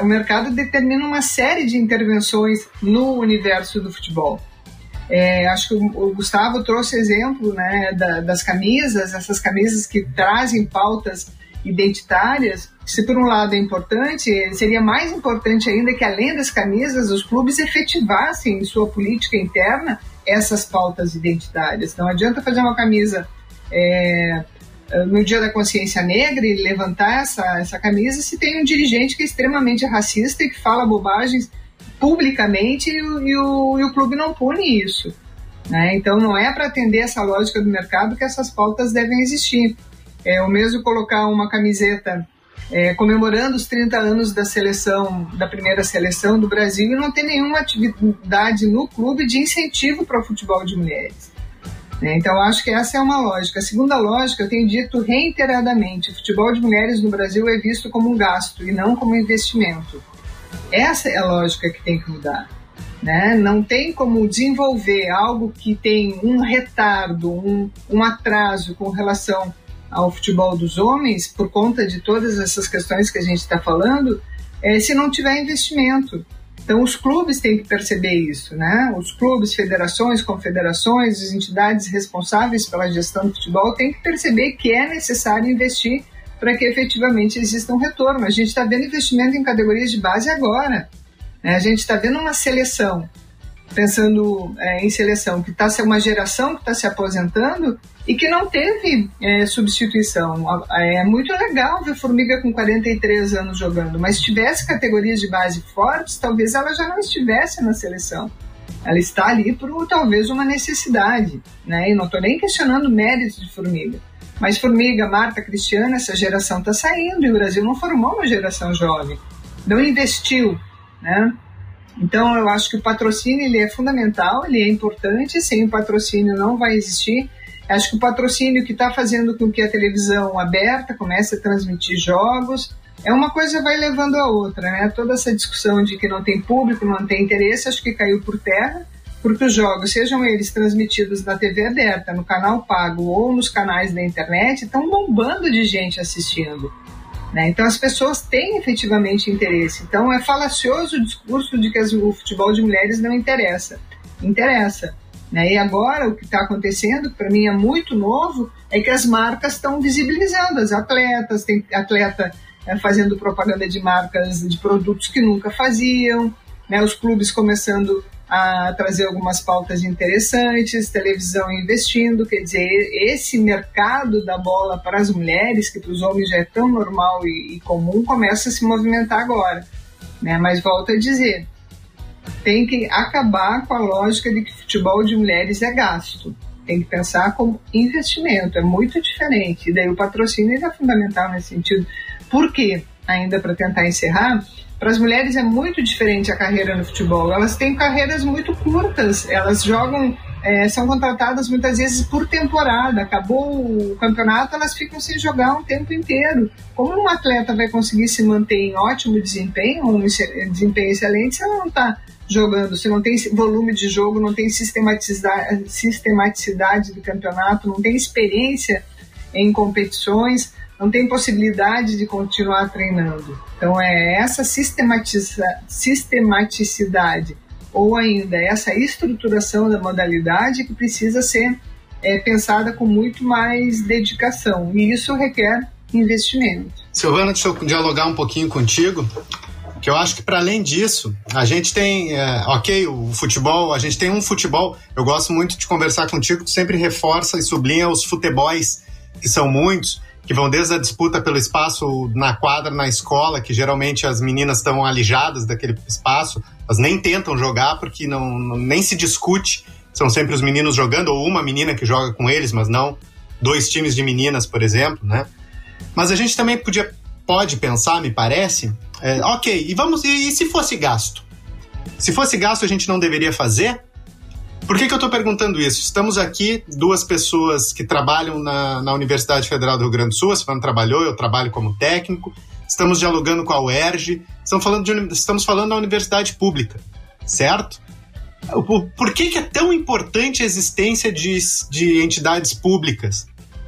o mercado determina uma série de intervenções no universo do futebol. É, acho que o, Gustavo trouxe exemplo né, da, das camisas, essas camisas que trazem pautas identitárias. Se por um lado é importante, seria mais importante ainda que além das camisas, os clubes efetivassem em sua política interna essas pautas identitárias. Não adianta fazer uma camisa é, no Dia da Consciência Negra e levantar essa, essa camisa se tem um dirigente que é extremamente racista e que fala bobagens publicamente e, e, o, e o clube não pune isso. Né? Então não é para atender essa lógica do mercado que essas pautas devem existir. É o mesmo colocar uma camiseta é, comemorando os 30 anos da seleção, da primeira seleção do Brasil e não ter nenhuma atividade no clube de incentivo para o futebol de mulheres. É, então, acho que essa é uma lógica. A segunda lógica, eu tenho dito reiteradamente: o futebol de mulheres no Brasil é visto como um gasto e não como um investimento. Essa é a lógica que tem que mudar. Né? Não tem como desenvolver algo que tem um retardo, um, um atraso com relação ao futebol dos homens, por conta de todas essas questões que a gente está falando, é, se não tiver investimento. Então, os clubes têm que perceber isso, né? Os clubes, federações, confederações, as entidades responsáveis pela gestão do futebol têm que perceber que é necessário investir para que efetivamente exista um retorno. A gente está vendo investimento em categorias de base agora. Né? A gente está vendo uma seleção, pensando é, em seleção, que está uma geração que está se aposentando e que não teve é, substituição. É muito legal ver Formiga com 43 anos jogando, mas se tivesse categorias de base fortes, talvez ela já não estivesse na seleção. Ela está ali por talvez uma necessidade, né? E não estou nem questionando mérito de Formiga. Mas Formiga, Marta, Cristiana, essa geração está saindo e o Brasil não formou uma geração jovem, não investiu, né? Então eu acho que o patrocínio ele é fundamental, ele é importante. Sem o patrocínio não vai existir Acho que o patrocínio que está fazendo com que a televisão aberta comece a transmitir jogos é uma coisa vai levando a outra, né? Toda essa discussão de que não tem público, não tem interesse, acho que caiu por terra, porque os jogos, sejam eles transmitidos na TV aberta, no canal pago ou nos canais da internet, estão bombando de gente assistindo. Né? Então as pessoas têm efetivamente interesse. Então é falacioso o discurso de que o futebol de mulheres não interessa. Interessa. Né? E agora o que está acontecendo, que para mim é muito novo, é que as marcas estão visibilizando as atletas, tem atleta é, fazendo propaganda de marcas de produtos que nunca faziam, né? os clubes começando a trazer algumas pautas interessantes, televisão investindo, quer dizer, esse mercado da bola para as mulheres, que para os homens já é tão normal e, e comum, começa a se movimentar agora. Né? Mas volto a dizer, tem que acabar com a lógica de que futebol de mulheres é gasto. Tem que pensar como investimento, é muito diferente. E daí o patrocínio é fundamental nesse sentido. Por quê? Ainda para tentar encerrar, para as mulheres é muito diferente a carreira no futebol. Elas têm carreiras muito curtas, elas jogam, é, são contratadas muitas vezes por temporada. Acabou o campeonato, elas ficam sem jogar um tempo inteiro. Como um atleta vai conseguir se manter em ótimo desempenho, um desempenho excelente, se ela não está jogando, se não tem volume de jogo, não tem sistematicidade, sistematicidade do campeonato, não tem experiência em competições, não tem possibilidade de continuar treinando. Então é essa sistematicidade ou ainda essa estruturação da modalidade que precisa ser é, pensada com muito mais dedicação e isso requer investimento. Silvana, deixa eu dialogar um pouquinho contigo que eu acho que para além disso, a gente tem, é, ok, o futebol, a gente tem um futebol, eu gosto muito de conversar contigo, tu sempre reforça e sublinha os futebols, que são muitos, que vão desde a disputa pelo espaço na quadra, na escola, que geralmente as meninas estão alijadas daquele espaço, elas nem tentam jogar porque não, nem se discute, são sempre os meninos jogando, ou uma menina que joga com eles, mas não dois times de meninas, por exemplo, né? Mas a gente também podia pode pensar, me parece, é, ok, e vamos e, e, se fosse gasto? Se fosse gasto, a gente não deveria fazer? Por que, que eu estou perguntando isso? Estamos aqui, duas pessoas que trabalham na, na Universidade Federal do Rio Grande do Sul, a Silvana trabalhou, eu trabalho como técnico, estamos dialogando com a UERJ, estamos falando, de, estamos falando da universidade pública, certo? Por que, que é tão importante a existência de, de entidades públicas?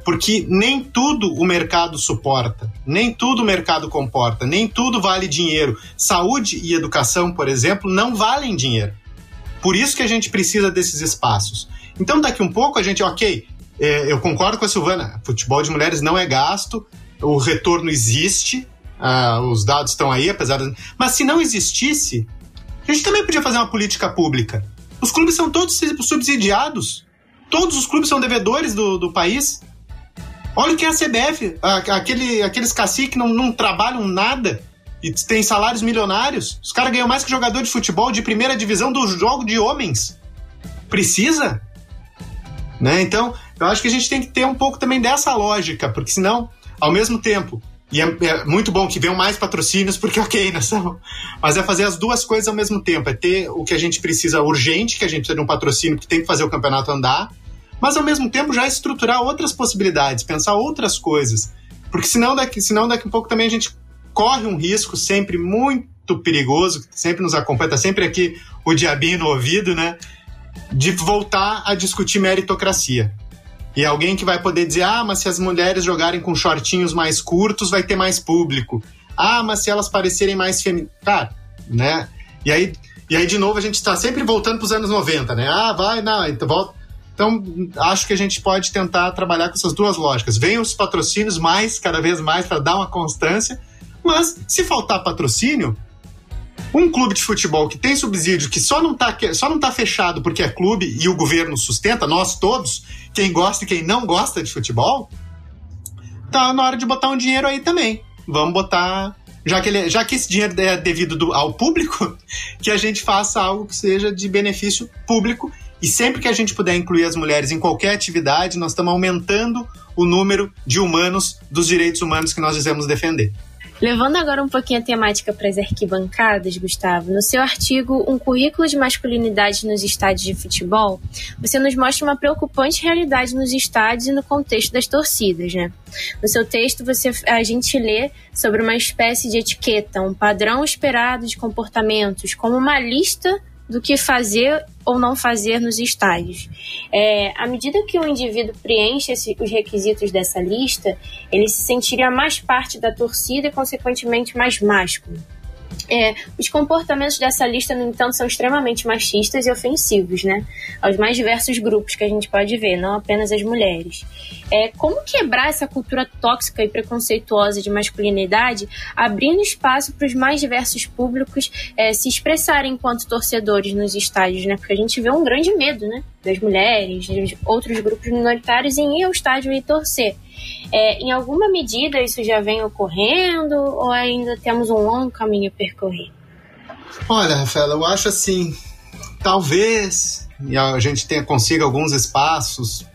porque nem tudo o mercado suporta, nem tudo o mercado comporta, nem tudo vale dinheiro. Saúde e educação, por exemplo, não valem dinheiro. Por isso que a gente precisa desses espaços. Então, daqui um pouco a gente, ok, é, eu concordo com a Silvana, futebol de mulheres não é gasto, o retorno existe, uh, os dados estão aí, apesar de... Mas se não existisse, a gente também podia fazer uma política pública. Os clubes são todos subsidiados. Todos os clubes são devedores do, do país. Olha o que é a CBF, aquele, aqueles caciques não, não trabalham nada e tem salários milionários. Os caras ganham mais que jogador de futebol de primeira divisão do jogo de homens. Precisa? Né? Então, eu acho que a gente tem que ter um pouco também dessa lógica, porque senão, ao mesmo tempo, e é, é, muito bom que venham mais patrocínios, porque ok, nós Mas é fazer as duas coisas ao mesmo tempo. É ter o que a gente precisa urgente, que a gente precisa de um patrocínio que tem que fazer o campeonato andar, mas ao mesmo tempo já estruturar outras possibilidades, pensar outras coisas. Porque senão daqui, senão daqui a pouco também a gente corre um risco sempre muito perigoso, sempre nos acompanha, tá sempre aqui o diabinho no ouvido, né? De voltar a discutir meritocracia. E alguém que vai poder dizer: ah, mas se as mulheres jogarem com shortinhos mais curtos, vai ter mais público. Ah, mas se elas parecerem mais femininas. Cara, né? E aí, e aí, de novo, a gente está sempre voltando para os anos 90, né? Ah, vai, não, então volta. Então, acho que a gente pode tentar trabalhar com essas duas lógicas. Venham os patrocínios mais, cada vez mais, para dar uma constância, mas se faltar patrocínio, um clube de futebol que tem subsídio, que só não está tá fechado porque é clube e o governo sustenta, nós todos, quem gosta e quem não gosta de futebol, tá na hora de botar um dinheiro aí também. Vamos botar. Já que, ele, já que esse dinheiro é devido do, ao público, que a gente faça algo que seja de benefício público. E sempre que a gente puder incluir as mulheres em qualquer atividade, nós estamos aumentando o número de humanos, dos direitos humanos que nós dizemos defender. Levando agora um pouquinho a temática para as arquibancadas, Gustavo, no seu artigo Um Currículo de Masculinidade nos Estádios de Futebol, você nos mostra uma preocupante realidade nos estádios e no contexto das torcidas, né? No seu texto, você, a gente lê sobre uma espécie de etiqueta, um padrão esperado de comportamentos, como uma lista do que fazer ou não fazer nos estádios. É, à medida que o indivíduo preenche esse, os requisitos dessa lista, ele se sentiria mais parte da torcida e, consequentemente, mais másculo. É, os comportamentos dessa lista, no entanto, são extremamente machistas e ofensivos, né? Aos mais diversos grupos que a gente pode ver, não apenas as mulheres. É, como quebrar essa cultura tóxica e preconceituosa de masculinidade, abrindo espaço para os mais diversos públicos é, se expressarem enquanto torcedores nos estádios, né? Porque a gente vê um grande medo, né? Das mulheres, de outros grupos minoritários em ir ao estádio e torcer. É, em alguma medida isso já vem ocorrendo ou ainda temos um longo caminho a percorrer? Olha, Rafaela, eu acho assim, talvez a gente tenha, consiga alguns espaços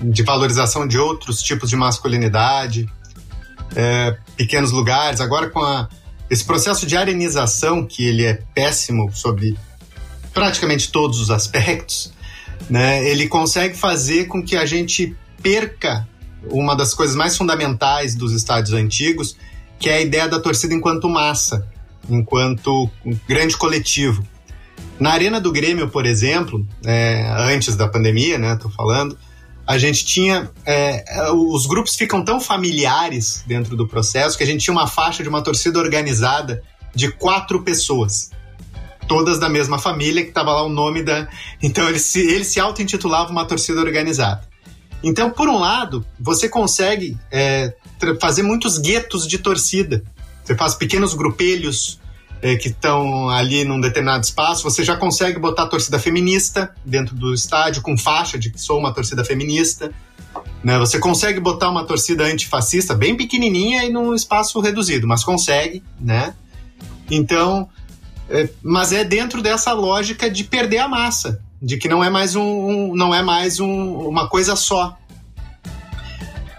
de valorização de outros tipos de masculinidade, é, pequenos lugares. Agora com a, esse processo de arenização, que ele é péssimo sobre praticamente todos os aspectos, né, ele consegue fazer com que a gente perca uma das coisas mais fundamentais dos estádios antigos, que é a ideia da torcida enquanto massa, enquanto grande coletivo. Na Arena do Grêmio, por exemplo, é, antes da pandemia, né, tô falando, a gente tinha. É, os grupos ficam tão familiares dentro do processo que a gente tinha uma faixa de uma torcida organizada de quatro pessoas. Todas da mesma família, que estava lá o nome da. Então ele se, ele se auto-intitulava uma torcida organizada. Então, por um lado, você consegue é, fazer muitos guetos de torcida. Você faz pequenos grupelhos é, que estão ali num determinado espaço. Você já consegue botar torcida feminista dentro do estádio, com faixa de que sou uma torcida feminista. Né? Você consegue botar uma torcida antifascista bem pequenininha e num espaço reduzido, mas consegue, né? Então, é, mas é dentro dessa lógica de perder a massa de que não é mais um, um não é mais um, uma coisa só.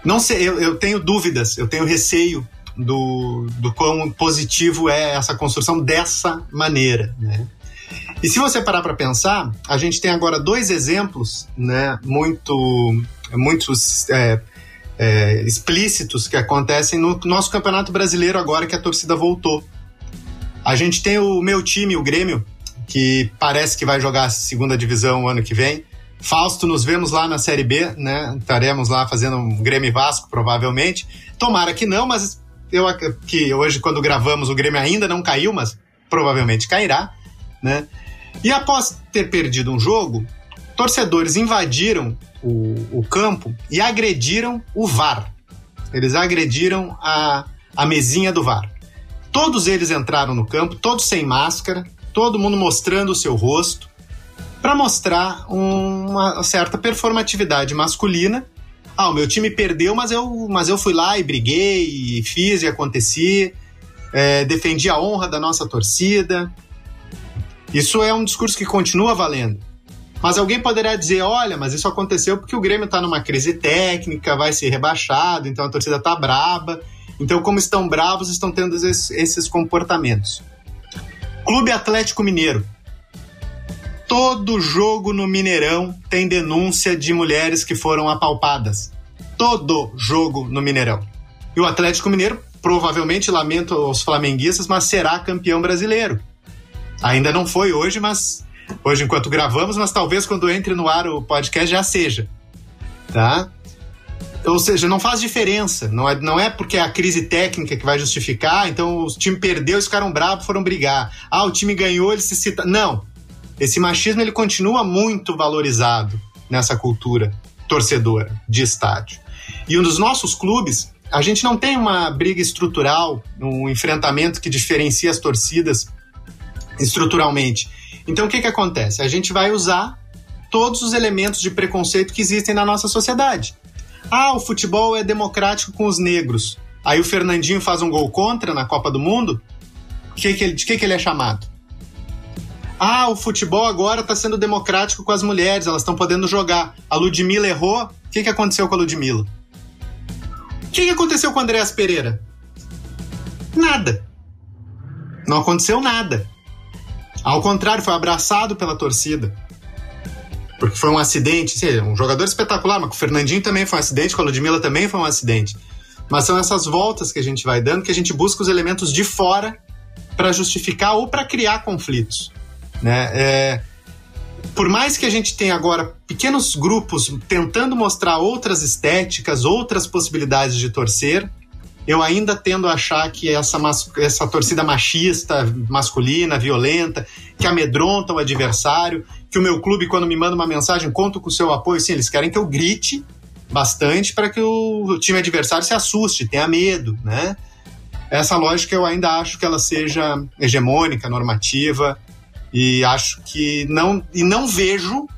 Não sei, eu, eu tenho dúvidas, eu tenho receio do, do quão positivo é essa construção dessa maneira, né? E se você parar para pensar, a gente tem agora dois exemplos, né, muito, muito é, é, explícitos que acontecem no nosso campeonato brasileiro agora que a torcida voltou. A gente tem o meu time, o Grêmio, que parece que vai jogar a segunda divisão o ano que vem. Fausto, nos vemos lá na Série B, né? Estaremos lá fazendo um Grêmio Vasco, provavelmente. Tomara que não, mas eu que hoje, quando gravamos, o Grêmio ainda não caiu, mas provavelmente cairá, né? E após ter perdido um jogo, torcedores invadiram o, o campo e agrediram o VAR. Eles agrediram a, a mesinha do VAR. Todos eles entraram no campo, todos sem máscara, todo mundo mostrando o seu rosto, para mostrar uma certa performatividade masculina. Ah, o meu time perdeu, mas eu, mas eu fui lá e briguei, e fiz e aconteci, é, defendi a honra da nossa torcida. Isso é um discurso que continua valendo. Mas alguém poderá dizer: olha, mas isso aconteceu porque o Grêmio está numa crise técnica, vai ser rebaixado, então a torcida está braba. Então, como estão bravos, estão tendo esses, esses comportamentos. Clube Atlético Mineiro. Todo jogo no Mineirão tem denúncia de mulheres que foram apalpadas. Todo jogo no Mineirão. E o Atlético Mineiro, provavelmente, lamento aos flamenguistas, mas será campeão brasileiro. Ainda não foi hoje, mas hoje enquanto gravamos, mas talvez quando entre no ar o podcast já seja. Tá? Ou seja, não faz diferença. Não é, não é porque é a crise técnica que vai justificar, então o time perdeu, eles ficaram bravos, foram brigar. Ah, o time ganhou, ele se cita. Não. Esse machismo ele continua muito valorizado nessa cultura torcedora de estádio. E um dos nossos clubes, a gente não tem uma briga estrutural, um enfrentamento que diferencia as torcidas estruturalmente. Então o que, que acontece? A gente vai usar todos os elementos de preconceito que existem na nossa sociedade. Ah, o futebol é democrático com os negros. Aí o Fernandinho faz um gol contra na Copa do Mundo. Que que ele, de que, que ele é chamado? Ah, o futebol agora está sendo democrático com as mulheres, elas estão podendo jogar. A Ludmilla errou. O que, que aconteceu com a Ludmilla? O que, que aconteceu com o Andréas Pereira? Nada. Não aconteceu nada. Ao contrário, foi abraçado pela torcida porque foi um acidente, sim, um jogador espetacular, mas com o Fernandinho também foi um acidente, com a Ludmilla também foi um acidente. Mas são essas voltas que a gente vai dando que a gente busca os elementos de fora para justificar ou para criar conflitos. Né? É, por mais que a gente tenha agora pequenos grupos tentando mostrar outras estéticas, outras possibilidades de torcer, eu ainda tendo a achar que essa, essa torcida machista, masculina, violenta, que amedronta o adversário, que o meu clube, quando me manda uma mensagem, conta com o seu apoio, sim, eles querem que eu grite bastante para que o time adversário se assuste, tenha medo, né? Essa lógica eu ainda acho que ela seja hegemônica, normativa, e acho que não, e não vejo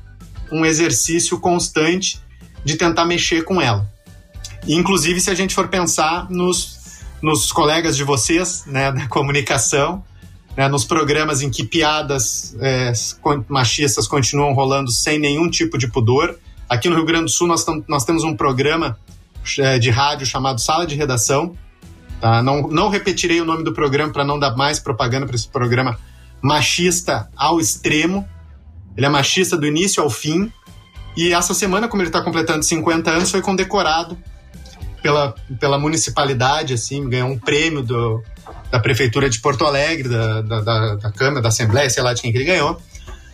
um exercício constante de tentar mexer com ela. Inclusive, se a gente for pensar nos, nos colegas de vocês, né, da comunicação, né, nos programas em que piadas é, machistas continuam rolando sem nenhum tipo de pudor. Aqui no Rio Grande do Sul, nós, nós temos um programa é, de rádio chamado Sala de Redação. Tá? Não, não repetirei o nome do programa para não dar mais propaganda para esse programa machista ao extremo. Ele é machista do início ao fim. E essa semana, como ele está completando 50 anos, foi condecorado pela, pela municipalidade, assim, ganhou um prêmio do, da Prefeitura de Porto Alegre, da, da, da, da Câmara, da Assembleia, sei lá de quem que ele ganhou,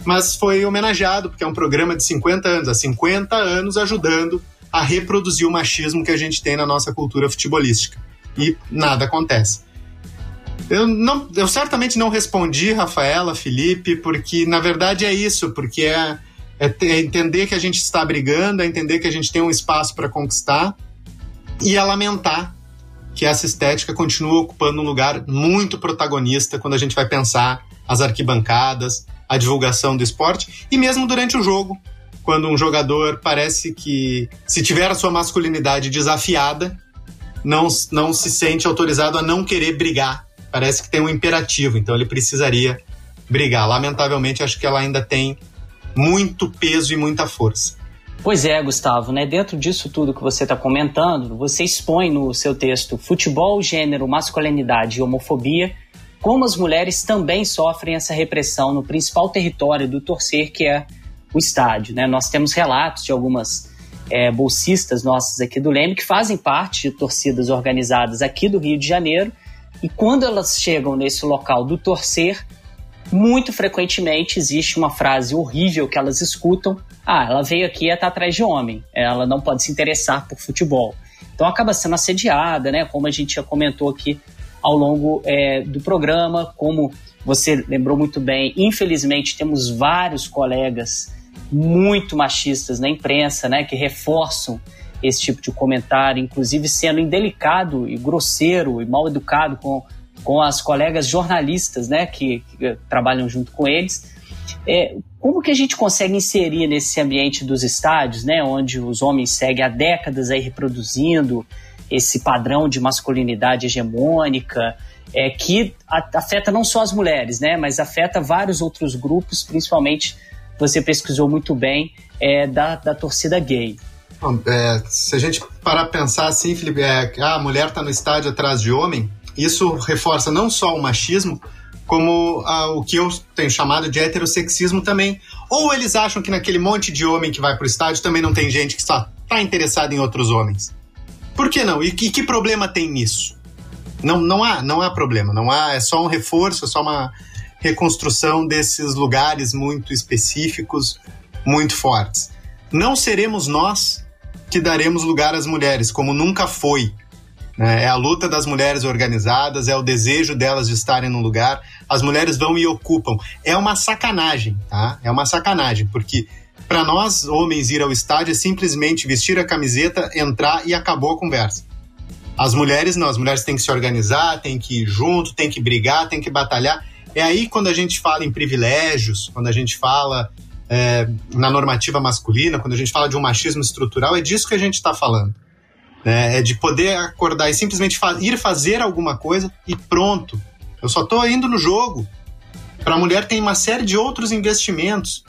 mas foi homenageado, porque é um programa de 50 anos, há 50 anos ajudando a reproduzir o machismo que a gente tem na nossa cultura futebolística. E nada acontece. Eu, não, eu certamente não respondi, Rafaela, Felipe, porque na verdade é isso, porque é, é, é entender que a gente está brigando, é entender que a gente tem um espaço para conquistar e a lamentar que essa estética continua ocupando um lugar muito protagonista quando a gente vai pensar as arquibancadas, a divulgação do esporte e mesmo durante o jogo, quando um jogador parece que, se tiver a sua masculinidade desafiada, não, não se sente autorizado a não querer brigar. Parece que tem um imperativo, então ele precisaria brigar. Lamentavelmente, acho que ela ainda tem muito peso e muita força. Pois é, Gustavo, né? Dentro disso tudo que você está comentando, você expõe no seu texto futebol, gênero, masculinidade e homofobia, como as mulheres também sofrem essa repressão no principal território do torcer, que é o estádio. Né? Nós temos relatos de algumas é, bolsistas nossas aqui do Leme que fazem parte de torcidas organizadas aqui do Rio de Janeiro, e quando elas chegam nesse local do torcer, muito frequentemente existe uma frase horrível que elas escutam: ah, ela veio aqui e está atrás de homem, ela não pode se interessar por futebol. Então acaba sendo assediada, né? Como a gente já comentou aqui ao longo é, do programa. Como você lembrou muito bem, infelizmente temos vários colegas muito machistas na imprensa, né, que reforçam esse tipo de comentário, inclusive sendo indelicado e grosseiro e mal educado com, com as colegas jornalistas, né, que, que trabalham junto com eles. É, como que a gente consegue inserir nesse ambiente dos estádios, né, onde os homens seguem há décadas aí reproduzindo esse padrão de masculinidade hegemônica, é, que afeta não só as mulheres, né, mas afeta vários outros grupos, principalmente você pesquisou muito bem, é, da, da torcida gay. É, se a gente parar para pensar assim, Felipe, é, ah, a mulher está no estádio atrás de homem, isso reforça não só o machismo, como ah, o que eu tenho chamado de heterossexismo também. Ou eles acham que naquele monte de homem que vai para o estádio também não tem gente que está interessada em outros homens. Por que não? E, e que problema tem nisso? Não, não há, não há problema, não há, é só um reforço, é só uma reconstrução desses lugares muito específicos, muito fortes. Não seremos nós que daremos lugar às mulheres, como nunca foi. Né? É a luta das mulheres organizadas, é o desejo delas de estarem no lugar. As mulheres vão e ocupam. É uma sacanagem, tá? É uma sacanagem, porque para nós, homens, ir ao estádio é simplesmente vestir a camiseta, entrar e acabou a conversa. As mulheres não, as mulheres têm que se organizar, têm que ir junto, têm que brigar, têm que batalhar. É aí quando a gente fala em privilégios, quando a gente fala é, na normativa masculina, quando a gente fala de um machismo estrutural, é disso que a gente está falando. É, é, de poder acordar e simplesmente fa ir fazer alguma coisa e pronto. Eu só estou indo no jogo. Para a mulher tem uma série de outros investimentos.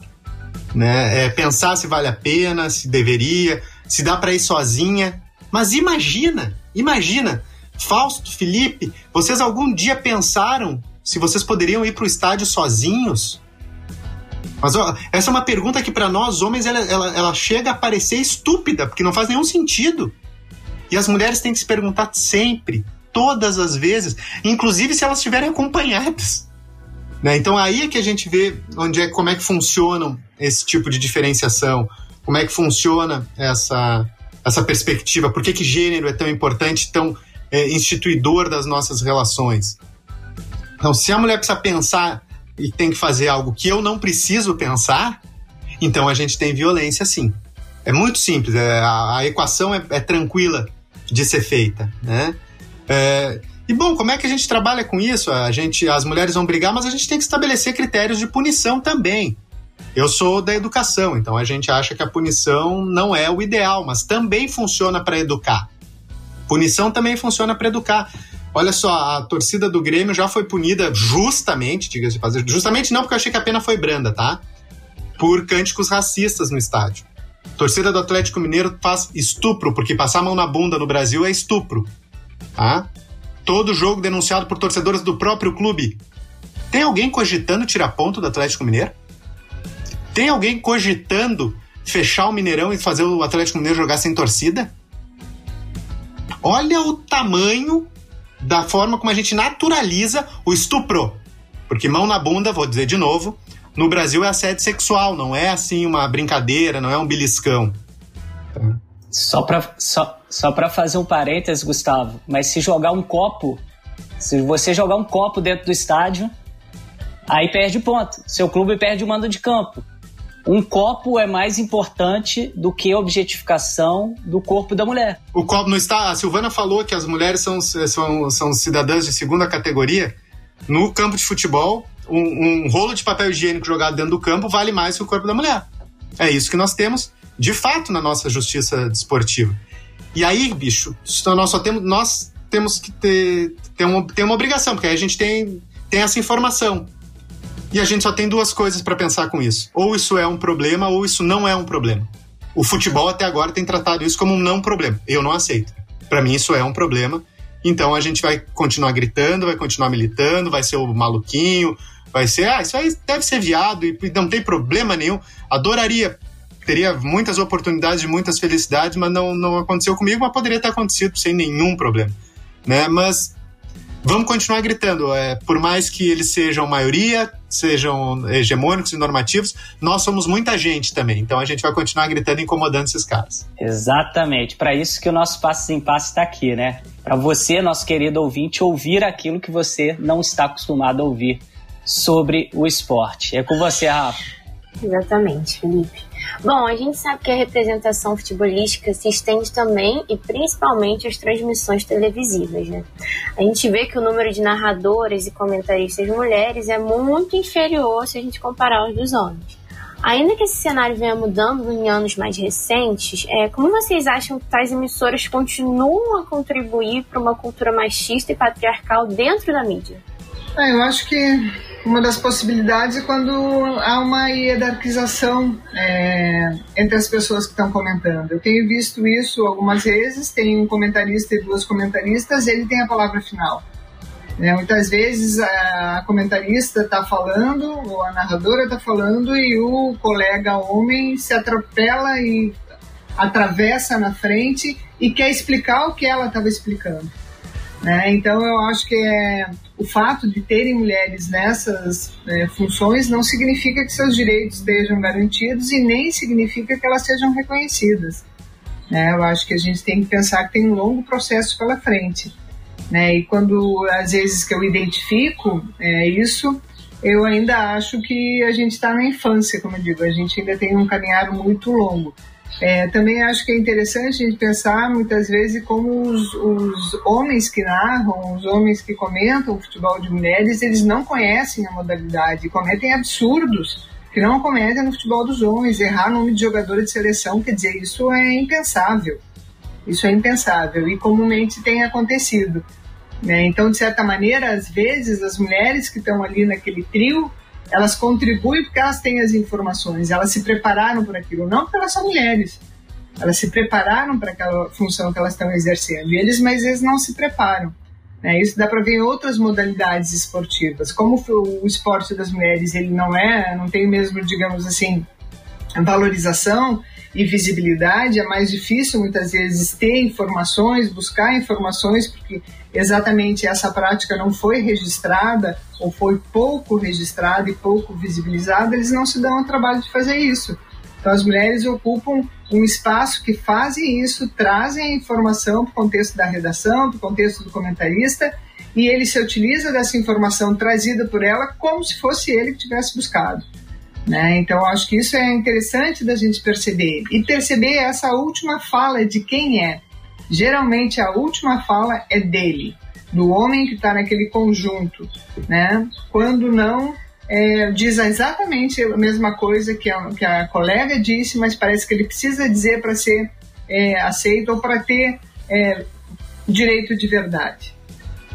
Né? É pensar se vale a pena, se deveria, se dá para ir sozinha. Mas imagina, imagina, Fausto, Felipe, vocês algum dia pensaram se vocês poderiam ir para o estádio sozinhos? Mas ó, essa é uma pergunta que para nós homens ela, ela, ela chega a parecer estúpida, porque não faz nenhum sentido. E as mulheres têm que se perguntar sempre, todas as vezes, inclusive se elas estiverem acompanhadas. Né? Então aí é que a gente vê onde é, como é que funcionam esse tipo de diferenciação, como é que funciona essa, essa perspectiva, por que, que gênero é tão importante, tão é, instituidor das nossas relações. Então, se a mulher precisa pensar e tem que fazer algo que eu não preciso pensar, então a gente tem violência sim. É muito simples, é, a, a, equação é, é, tranquila de ser feita, né? É, e bom, como é que a gente trabalha com isso? A gente, as mulheres vão brigar, mas a gente tem que estabelecer critérios de punição também. Eu sou da educação, então a gente acha que a punição não é o ideal, mas também funciona para educar. Punição também funciona para educar. Olha só, a torcida do Grêmio já foi punida justamente, diga-se fazer, justamente não porque eu achei que a pena foi branda, tá? Por cânticos racistas no estádio. A torcida do Atlético Mineiro faz estupro, porque passar a mão na bunda no Brasil é estupro, tá? Todo jogo denunciado por torcedores do próprio clube. Tem alguém cogitando tirar ponto do Atlético Mineiro? Tem alguém cogitando fechar o Mineirão e fazer o Atlético Mineiro jogar sem torcida? Olha o tamanho da forma como a gente naturaliza o estupro. Porque mão na bunda, vou dizer de novo, no Brasil é assédio sexual, não é assim uma brincadeira, não é um beliscão. Só para só, só pra fazer um parênteses, Gustavo, mas se jogar um copo, se você jogar um copo dentro do estádio, aí perde ponto. Seu clube perde o mando de campo um copo é mais importante do que a objetificação do corpo da mulher. O copo não está. A Silvana falou que as mulheres são, são, são cidadãs de segunda categoria. No campo de futebol, um, um rolo de papel higiênico jogado dentro do campo vale mais que o corpo da mulher. É isso que nós temos, de fato, na nossa justiça desportiva. E aí, bicho, nós só temos, nós temos que ter, ter, uma, ter uma obrigação, porque aí a gente tem, tem essa informação. E a gente só tem duas coisas para pensar com isso. Ou isso é um problema, ou isso não é um problema. O futebol até agora tem tratado isso como um não problema. Eu não aceito. Para mim isso é um problema. Então a gente vai continuar gritando, vai continuar militando, vai ser o maluquinho, vai ser, ah, isso aí deve ser viado e não tem problema nenhum. Adoraria, teria muitas oportunidades, muitas felicidades, mas não, não aconteceu comigo, mas poderia ter acontecido sem nenhum problema, né? Mas vamos continuar gritando. É, por mais que eles sejam maioria, sejam hegemônicos e normativos, nós somos muita gente também. Então a gente vai continuar gritando e incomodando esses caras. Exatamente. Para isso que o nosso Passos em Passos está aqui, né? Para você, nosso querido ouvinte, ouvir aquilo que você não está acostumado a ouvir sobre o esporte. É com você, Rafa. Exatamente, Felipe. Bom, a gente sabe que a representação futebolística se estende também e principalmente às transmissões televisivas, né? A gente vê que o número de narradoras e comentaristas mulheres é muito inferior se a gente comparar aos dos homens. Ainda que esse cenário venha mudando em anos mais recentes, é, como vocês acham que tais emissoras continuam a contribuir para uma cultura machista e patriarcal dentro da mídia? É, eu acho que uma das possibilidades é quando há uma hierarquização é, entre as pessoas que estão comentando. Eu tenho visto isso algumas vezes, tem um comentarista e duas comentaristas, ele tem a palavra final. É, muitas vezes a comentarista está falando, ou a narradora está falando, e o colega homem se atropela e atravessa na frente e quer explicar o que ela estava explicando. Né? Então eu acho que é, o fato de terem mulheres nessas é, funções não significa que seus direitos estejam garantidos e nem significa que elas sejam reconhecidas. Né? Eu acho que a gente tem que pensar que tem um longo processo pela frente. Né? E quando às vezes que eu identifico é, isso, eu ainda acho que a gente está na infância, como eu digo, a gente ainda tem um caminhar muito longo. É, também acho que é interessante a gente pensar muitas vezes como os, os, homens que narram, os homens que comentam o futebol de mulheres, eles não conhecem a modalidade, cometem absurdos que não cometem no futebol dos homens. Errar nome de jogador de seleção, quer dizer, isso é impensável. Isso é impensável e comumente tem acontecido. Né? Então, de certa maneira, às vezes as mulheres que estão ali naquele trio elas contribuem porque elas têm as informações, elas se prepararam para aquilo, não porque elas são mulheres. Elas se prepararam para aquela função que elas estão exercendo. E eles, mas eles não se preparam. Né? Isso dá para ver em outras modalidades esportivas. Como o esporte das mulheres ele não é, não tem mesmo, digamos assim, valorização e visibilidade, é mais difícil muitas vezes ter informações, buscar informações, porque exatamente essa prática não foi registrada ou foi pouco registrada e pouco visibilizada, eles não se dão ao trabalho de fazer isso. Então, as mulheres ocupam um espaço que fazem isso, trazem a informação para o contexto da redação, para o contexto do comentarista, e ele se utiliza dessa informação trazida por ela como se fosse ele que tivesse buscado. Né? Então, acho que isso é interessante da gente perceber. E perceber essa última fala de quem é. Geralmente, a última fala é dele do homem que está naquele conjunto, né? Quando não é, diz exatamente a mesma coisa que a, que a colega disse, mas parece que ele precisa dizer para ser é, aceito ou para ter é, direito de verdade.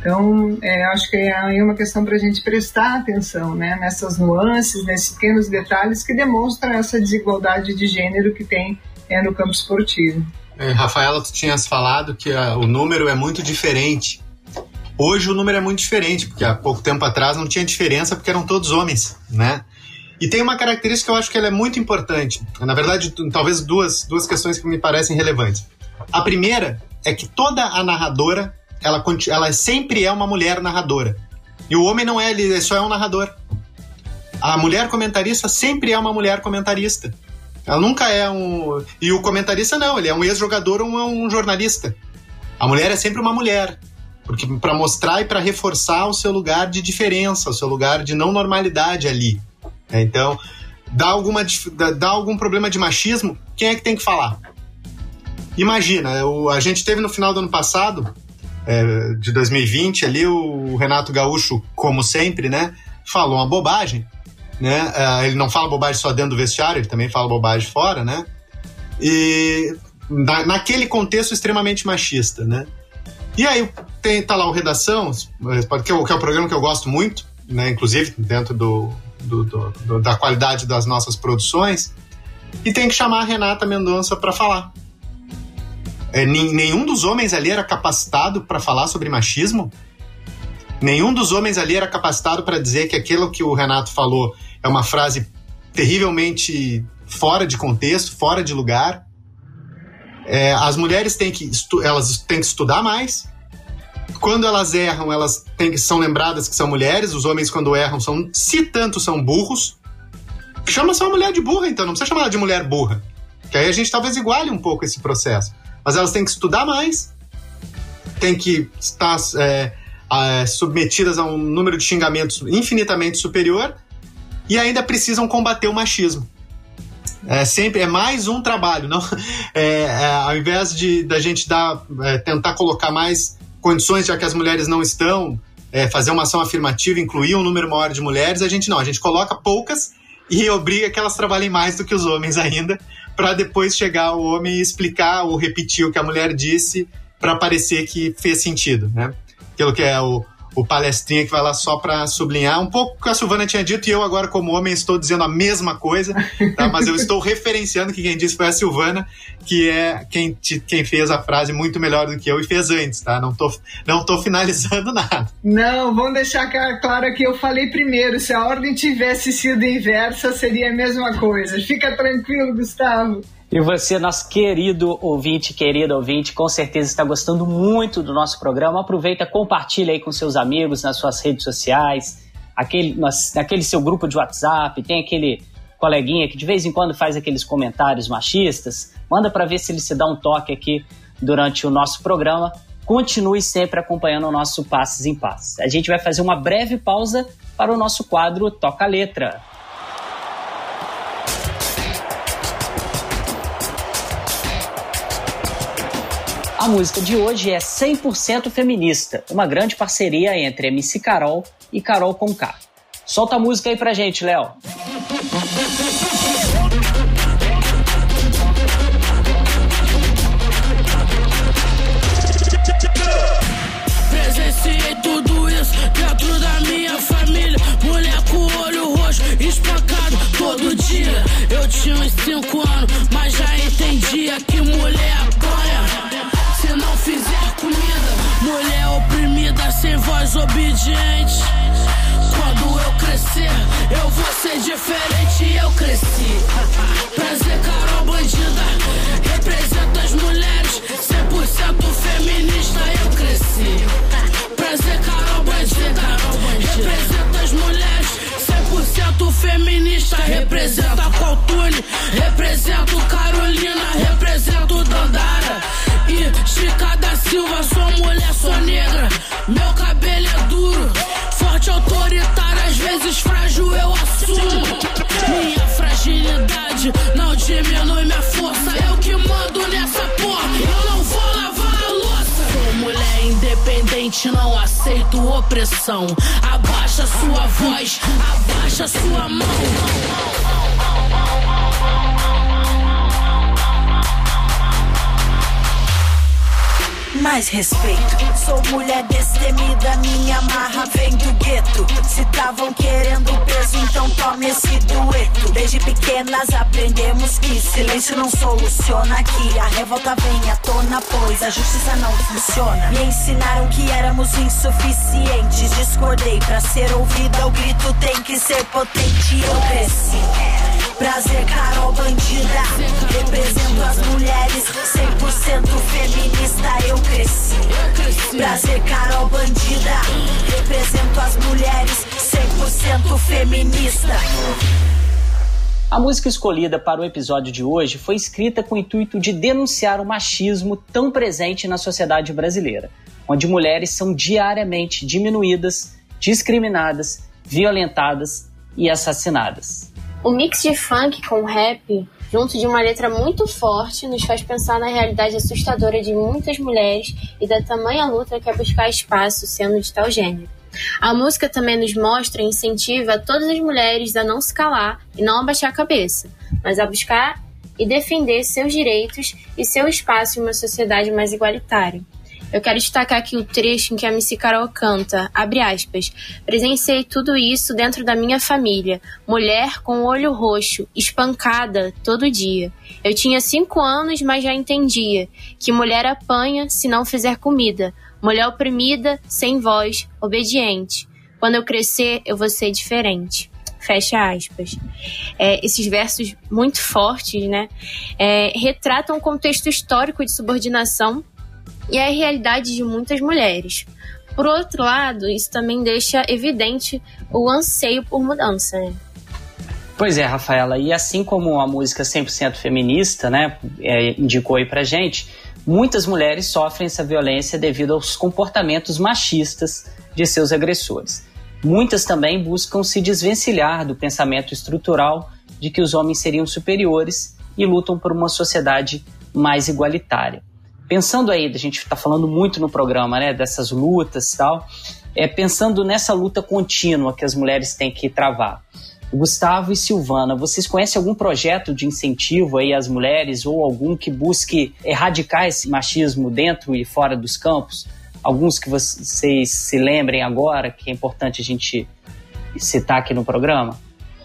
Então, é, acho que é uma questão para a gente prestar atenção né, nessas nuances, nesses pequenos detalhes que demonstram essa desigualdade de gênero que tem é, no campo esportivo. É, Rafaela, tu tinhas falado que a, o número é muito diferente Hoje o número é muito diferente, porque há pouco tempo atrás não tinha diferença porque eram todos homens, né? E tem uma característica que eu acho que ela é muito importante. Na verdade, talvez duas, duas questões que me parecem relevantes. A primeira é que toda a narradora, ela, ela sempre é uma mulher narradora. E o homem não é, ele só é um narrador. A mulher comentarista sempre é uma mulher comentarista. Ela nunca é um. E o comentarista não, ele é um ex-jogador ou um jornalista. A mulher é sempre uma mulher porque para mostrar e para reforçar o seu lugar de diferença, o seu lugar de não normalidade ali. É, então, dá, alguma, dá, algum problema de machismo, quem é que tem que falar? Imagina, o, a gente teve no final do ano passado, é, de 2020, ali o Renato Gaúcho, como sempre, né, falou uma bobagem. Né? É, ele não fala bobagem só dentro do vestiário, ele também fala bobagem fora, né? E na, naquele contexto extremamente machista, né? E aí tem, tá lá o Redação, que é o, que é o programa que eu gosto muito, né? Inclusive dentro do, do, do, da qualidade das nossas produções. E tem que chamar a Renata Mendonça para falar. É, nenhum dos homens ali era capacitado para falar sobre machismo. Nenhum dos homens ali era capacitado para dizer que aquilo que o Renato falou é uma frase terrivelmente fora de contexto, fora de lugar. É, as mulheres têm que, elas têm que estudar mais, quando elas erram, elas têm, são lembradas que são mulheres. Os homens, quando erram, são, se tanto, são burros. Chama só a mulher de burra, então, não precisa chamar ela de mulher burra. Que aí a gente talvez iguale um pouco esse processo. Mas elas têm que estudar mais, têm que estar é, é, submetidas a um número de xingamentos infinitamente superior e ainda precisam combater o machismo. É sempre é mais um trabalho, não? É, é, ao invés de da gente dar, é, tentar colocar mais condições já que as mulheres não estão, é, fazer uma ação afirmativa, incluir um número maior de mulheres, a gente não, a gente coloca poucas e obriga que elas trabalhem mais do que os homens ainda, para depois chegar o homem e explicar ou repetir o que a mulher disse para parecer que fez sentido, né? Aquilo que é o, o palestrinha que vai lá só para sublinhar um pouco o que a Silvana tinha dito e eu agora como homem estou dizendo a mesma coisa, tá? mas eu estou referenciando que quem disse foi a Silvana, que é quem, quem fez a frase muito melhor do que eu e fez antes, tá? Não tô, não tô finalizando nada. Não, vamos deixar claro que eu falei primeiro, se a ordem tivesse sido inversa seria a mesma coisa. Fica tranquilo, Gustavo. E você, nosso querido ouvinte, querido ouvinte, com certeza está gostando muito do nosso programa. Aproveita, compartilha aí com seus amigos nas suas redes sociais, aquele, naquele seu grupo de WhatsApp, tem aquele coleguinha que de vez em quando faz aqueles comentários machistas. Manda para ver se ele se dá um toque aqui durante o nosso programa. Continue sempre acompanhando o nosso Passes em Passes. A gente vai fazer uma breve pausa para o nosso quadro Toca Letra. A música de hoje é 100% feminista, uma grande parceria entre MC Carol e Carol Conká. Solta a música aí pra gente, Léo. Presenciei tudo isso dentro da minha família. Mulher com olho roxo, espancado todo dia. Eu tinha uns 5 anos, mas já entendia que sem voz obediente. Quando eu crescer, eu vou ser diferente. Eu cresci. Prazer, Carol Bandida. Representa as mulheres, 100% feminista. Eu cresci. Prazer, Carol Bandida. Representa as mulheres, 100% feminista. Representa Coltune, represento Carolina, represento Dandara. E Chica da Silva, sou mulher, sou negra. Meu cabelo é duro, forte, autoritário, às vezes frágil eu assumo. Minha fragilidade não diminui minha força. Eu que mando nessa porra, eu não vou lavar a louça. Sou mulher independente, não aceito opressão. Abaixa sua voz, abaixa sua mão. Mais respeito. Sou mulher destemida, minha marra vem do gueto. Se tavam querendo peso, então tome esse dueto. Desde pequenas aprendemos que silêncio não soluciona aqui. A revolta vem à tona, pois a justiça não funciona. Me ensinaram que éramos insuficientes. Discordei pra ser ouvida, o grito tem que ser potente. Eu cresci. Prazer, Carol Bandida. Represento as mulheres, 100% feminista. Eu cresci. Prazer, Carol Bandida. Represento as mulheres, 100% feminista. A música escolhida para o episódio de hoje foi escrita com o intuito de denunciar o machismo tão presente na sociedade brasileira, onde mulheres são diariamente diminuídas, discriminadas, violentadas e assassinadas. O mix de funk com rap, junto de uma letra muito forte, nos faz pensar na realidade assustadora de muitas mulheres e da tamanha luta que é buscar espaço sendo de tal gênero. A música também nos mostra e incentiva todas as mulheres a não se calar e não abaixar a cabeça, mas a buscar e defender seus direitos e seu espaço em uma sociedade mais igualitária. Eu quero destacar aqui o trecho em que a Missy Carol canta, abre aspas, presenciei tudo isso dentro da minha família, mulher com olho roxo, espancada todo dia. Eu tinha cinco anos, mas já entendia que mulher apanha se não fizer comida, mulher oprimida, sem voz, obediente. Quando eu crescer, eu vou ser diferente fecha aspas. É, esses versos muito fortes, né, é, retratam um contexto histórico de subordinação e é a realidade de muitas mulheres. Por outro lado, isso também deixa evidente o anseio por mudança. Né? Pois é, Rafaela, e assim como a música 100% feminista, né, é, indicou aí pra gente, muitas mulheres sofrem essa violência devido aos comportamentos machistas de seus agressores. Muitas também buscam se desvencilhar do pensamento estrutural de que os homens seriam superiores e lutam por uma sociedade mais igualitária. Pensando aí, a gente está falando muito no programa, né, dessas lutas e tal, é, pensando nessa luta contínua que as mulheres têm que travar. Gustavo e Silvana, vocês conhecem algum projeto de incentivo aí às mulheres ou algum que busque erradicar esse machismo dentro e fora dos campos? Alguns que vocês se lembrem agora que é importante a gente citar aqui no programa?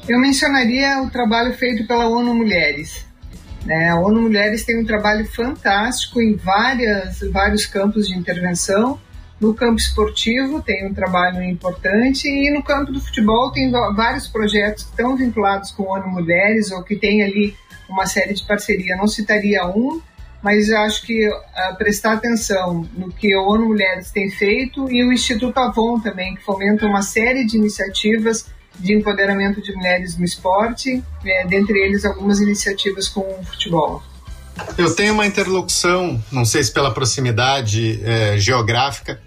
Eu mencionaria o trabalho feito pela ONU Mulheres. Né? A ONU Mulheres tem um trabalho fantástico em várias, vários campos de intervenção no campo esportivo tem um trabalho importante e no campo do futebol tem vários projetos que estão vinculados com ONU Mulheres ou que tem ali uma série de parceria. Não citaria um, mas acho que uh, prestar atenção no que o ONU Mulheres tem feito e o Instituto Avon também, que fomenta uma série de iniciativas de empoderamento de mulheres no esporte, é, dentre eles algumas iniciativas com o futebol. Eu tenho uma interlocução, não sei se pela proximidade é, geográfica,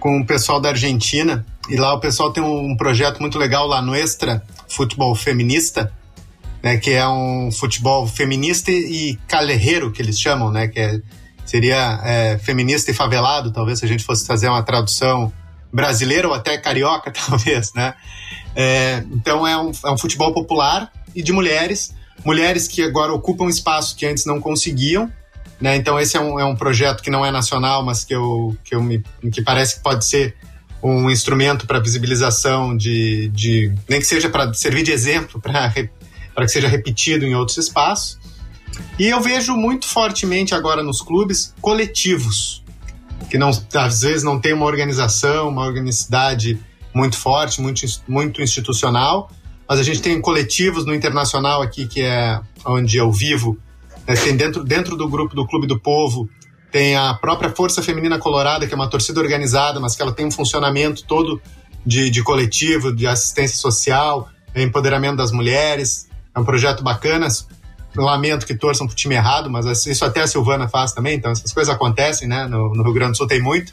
com o pessoal da Argentina. E lá o pessoal tem um projeto muito legal lá no Extra Futebol Feminista, né, que é um futebol feminista e calerreiro, que eles chamam, né, que é, seria é, feminista e favelado, talvez se a gente fosse fazer uma tradução brasileira ou até carioca, talvez, né? É, então é um, é um futebol popular e de mulheres, mulheres que agora ocupam espaços que antes não conseguiam, né? Então esse é um, é um projeto que não é nacional, mas que, eu, que, eu me, que parece que pode ser um instrumento para visibilização de, de nem que seja para servir de exemplo para que seja repetido em outros espaços. E eu vejo muito fortemente agora nos clubes coletivos que não às vezes não tem uma organização, uma organicidade muito forte, muito, muito institucional, mas a gente tem coletivos no internacional aqui que é onde eu vivo é, tem dentro, dentro do grupo do Clube do Povo, tem a própria Força Feminina Colorada, que é uma torcida organizada, mas que ela tem um funcionamento todo de, de coletivo, de assistência social, empoderamento das mulheres. É um projeto bacana. lamento que torçam pro time errado, mas isso até a Silvana faz também, então essas coisas acontecem, né? No, no Rio Grande do Sul tem muito,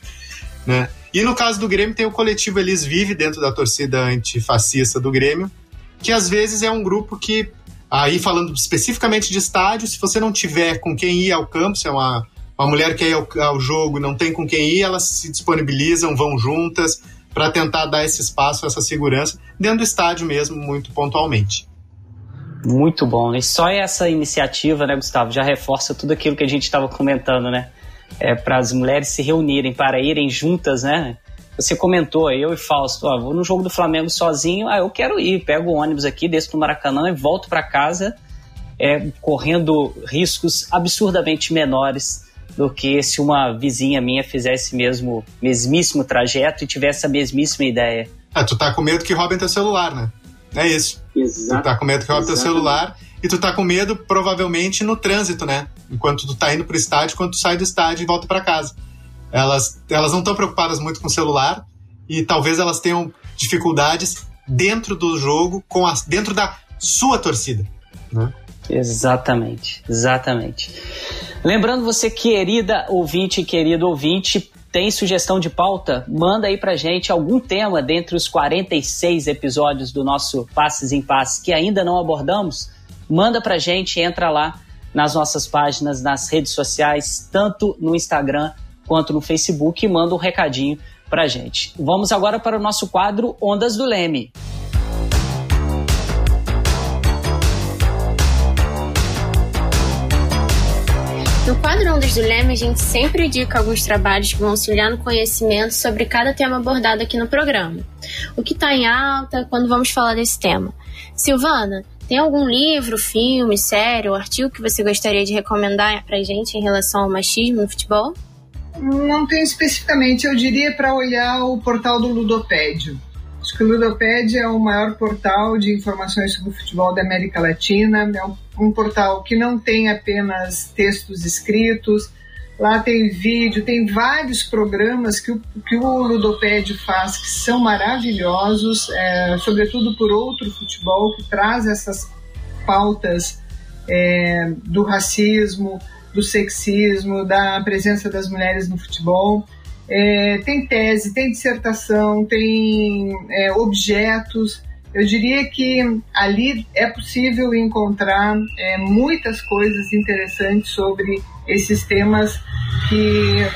né? E no caso do Grêmio tem o coletivo Eles Vive dentro da torcida antifascista do Grêmio, que às vezes é um grupo que Aí, falando especificamente de estádio, se você não tiver com quem ir ao campo, se é uma, uma mulher que ir ao, ao jogo não tem com quem ir, elas se disponibilizam, vão juntas para tentar dar esse espaço, essa segurança, dentro do estádio mesmo, muito pontualmente. Muito bom. E só essa iniciativa, né, Gustavo, já reforça tudo aquilo que a gente estava comentando, né? É, para as mulheres se reunirem, para irem juntas, né? Você comentou, eu e Fausto, ó, vou no jogo do Flamengo sozinho, ah, eu quero ir, pego o ônibus aqui, desço no Maracanã e volto para casa é, correndo riscos absurdamente menores do que se uma vizinha minha fizesse mesmo mesmíssimo trajeto e tivesse a mesmíssima ideia. Ah, tu tá com medo que roubem teu celular, né? É isso. Exato. Tu tá com medo que roubem teu celular e tu tá com medo provavelmente no trânsito, né? Enquanto tu tá indo pro estádio, quando tu sai do estádio e volta para casa. Elas, elas não estão preocupadas muito com o celular e talvez elas tenham dificuldades dentro do jogo, com a, dentro da sua torcida. Né? Exatamente, exatamente. Lembrando você, querida ouvinte, querido ouvinte, tem sugestão de pauta? Manda aí pra gente algum tema dentre os 46 episódios do nosso Passes em Passes que ainda não abordamos. Manda pra gente, entra lá nas nossas páginas, nas redes sociais, tanto no Instagram quanto no Facebook e manda um recadinho pra gente. Vamos agora para o nosso quadro Ondas do Leme. No quadro Ondas do Leme, a gente sempre indica alguns trabalhos que vão auxiliar no conhecimento sobre cada tema abordado aqui no programa. O que está em alta quando vamos falar desse tema. Silvana, tem algum livro, filme, série ou artigo que você gostaria de recomendar para gente em relação ao machismo no futebol? Não tem especificamente, eu diria para olhar o portal do Ludopédio. Acho que o Ludopédio é o maior portal de informações sobre o futebol da América Latina. É um portal que não tem apenas textos escritos, Lá tem vídeo, tem vários programas que o, que o Ludopédio faz que são maravilhosos, é, sobretudo por outro futebol que traz essas pautas é, do racismo, do sexismo, da presença das mulheres no futebol. É, tem tese, tem dissertação, tem é, objetos. Eu diria que ali é possível encontrar é, muitas coisas interessantes sobre esses temas que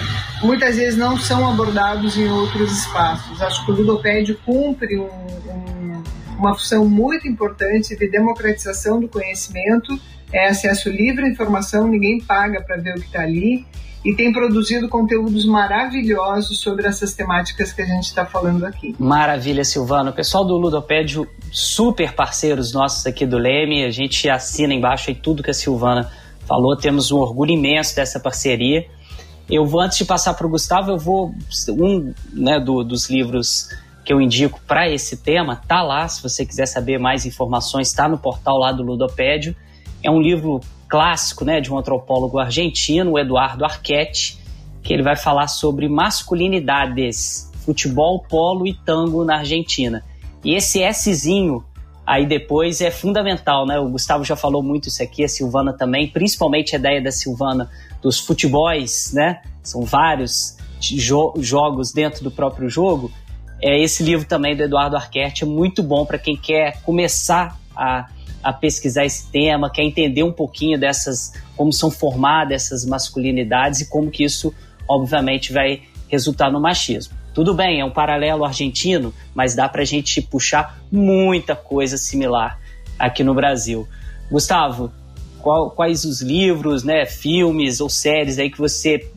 muitas vezes não são abordados em outros espaços. Acho que o ludopédio cumpre um, um, uma função muito importante de democratização do conhecimento, é acesso livre à informação, ninguém paga para ver o que está ali, e tem produzido conteúdos maravilhosos sobre essas temáticas que a gente está falando aqui. Maravilha, Silvano. O pessoal do Ludopédio, super parceiros nossos aqui do Leme, a gente assina embaixo aí tudo que a Silvana falou, temos um orgulho imenso dessa parceria. Eu vou, antes de passar para o Gustavo, eu vou. Um né, do, dos livros que eu indico para esse tema tá lá. Se você quiser saber mais informações, está no portal lá do Ludopédio. É um livro clássico né, de um antropólogo argentino, Eduardo Arquette, que ele vai falar sobre masculinidades, futebol, polo e tango na Argentina. E esse Szinho aí depois é fundamental, né? O Gustavo já falou muito isso aqui, a Silvana também, principalmente a ideia da Silvana dos futebols, né? São vários jo jogos dentro do próprio jogo. É, esse livro também do Eduardo Arquette é muito bom para quem quer começar a, a pesquisar esse tema, quer entender um pouquinho dessas, como são formadas essas masculinidades e como que isso, obviamente, vai resultar no machismo. Tudo bem, é um paralelo argentino, mas dá para a gente puxar muita coisa similar aqui no Brasil. Gustavo, qual, quais os livros, né, filmes ou séries aí que você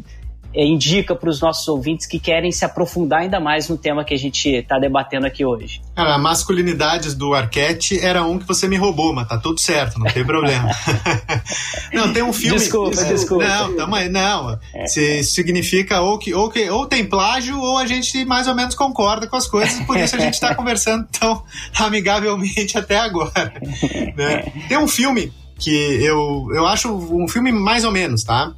indica para os nossos ouvintes que querem se aprofundar ainda mais no tema que a gente está debatendo aqui hoje? Cara, a masculinidades do Arquette era um que você me roubou, mas tá tudo certo, não tem problema. não, tem um filme. Desculpa, desculpa. Não, tamo aí, não. É. Se significa ou que, ou que ou tem plágio ou a gente mais ou menos concorda com as coisas, por isso a gente está conversando tão amigavelmente até agora. Né? Tem um filme que eu, eu acho um filme mais ou menos, tá?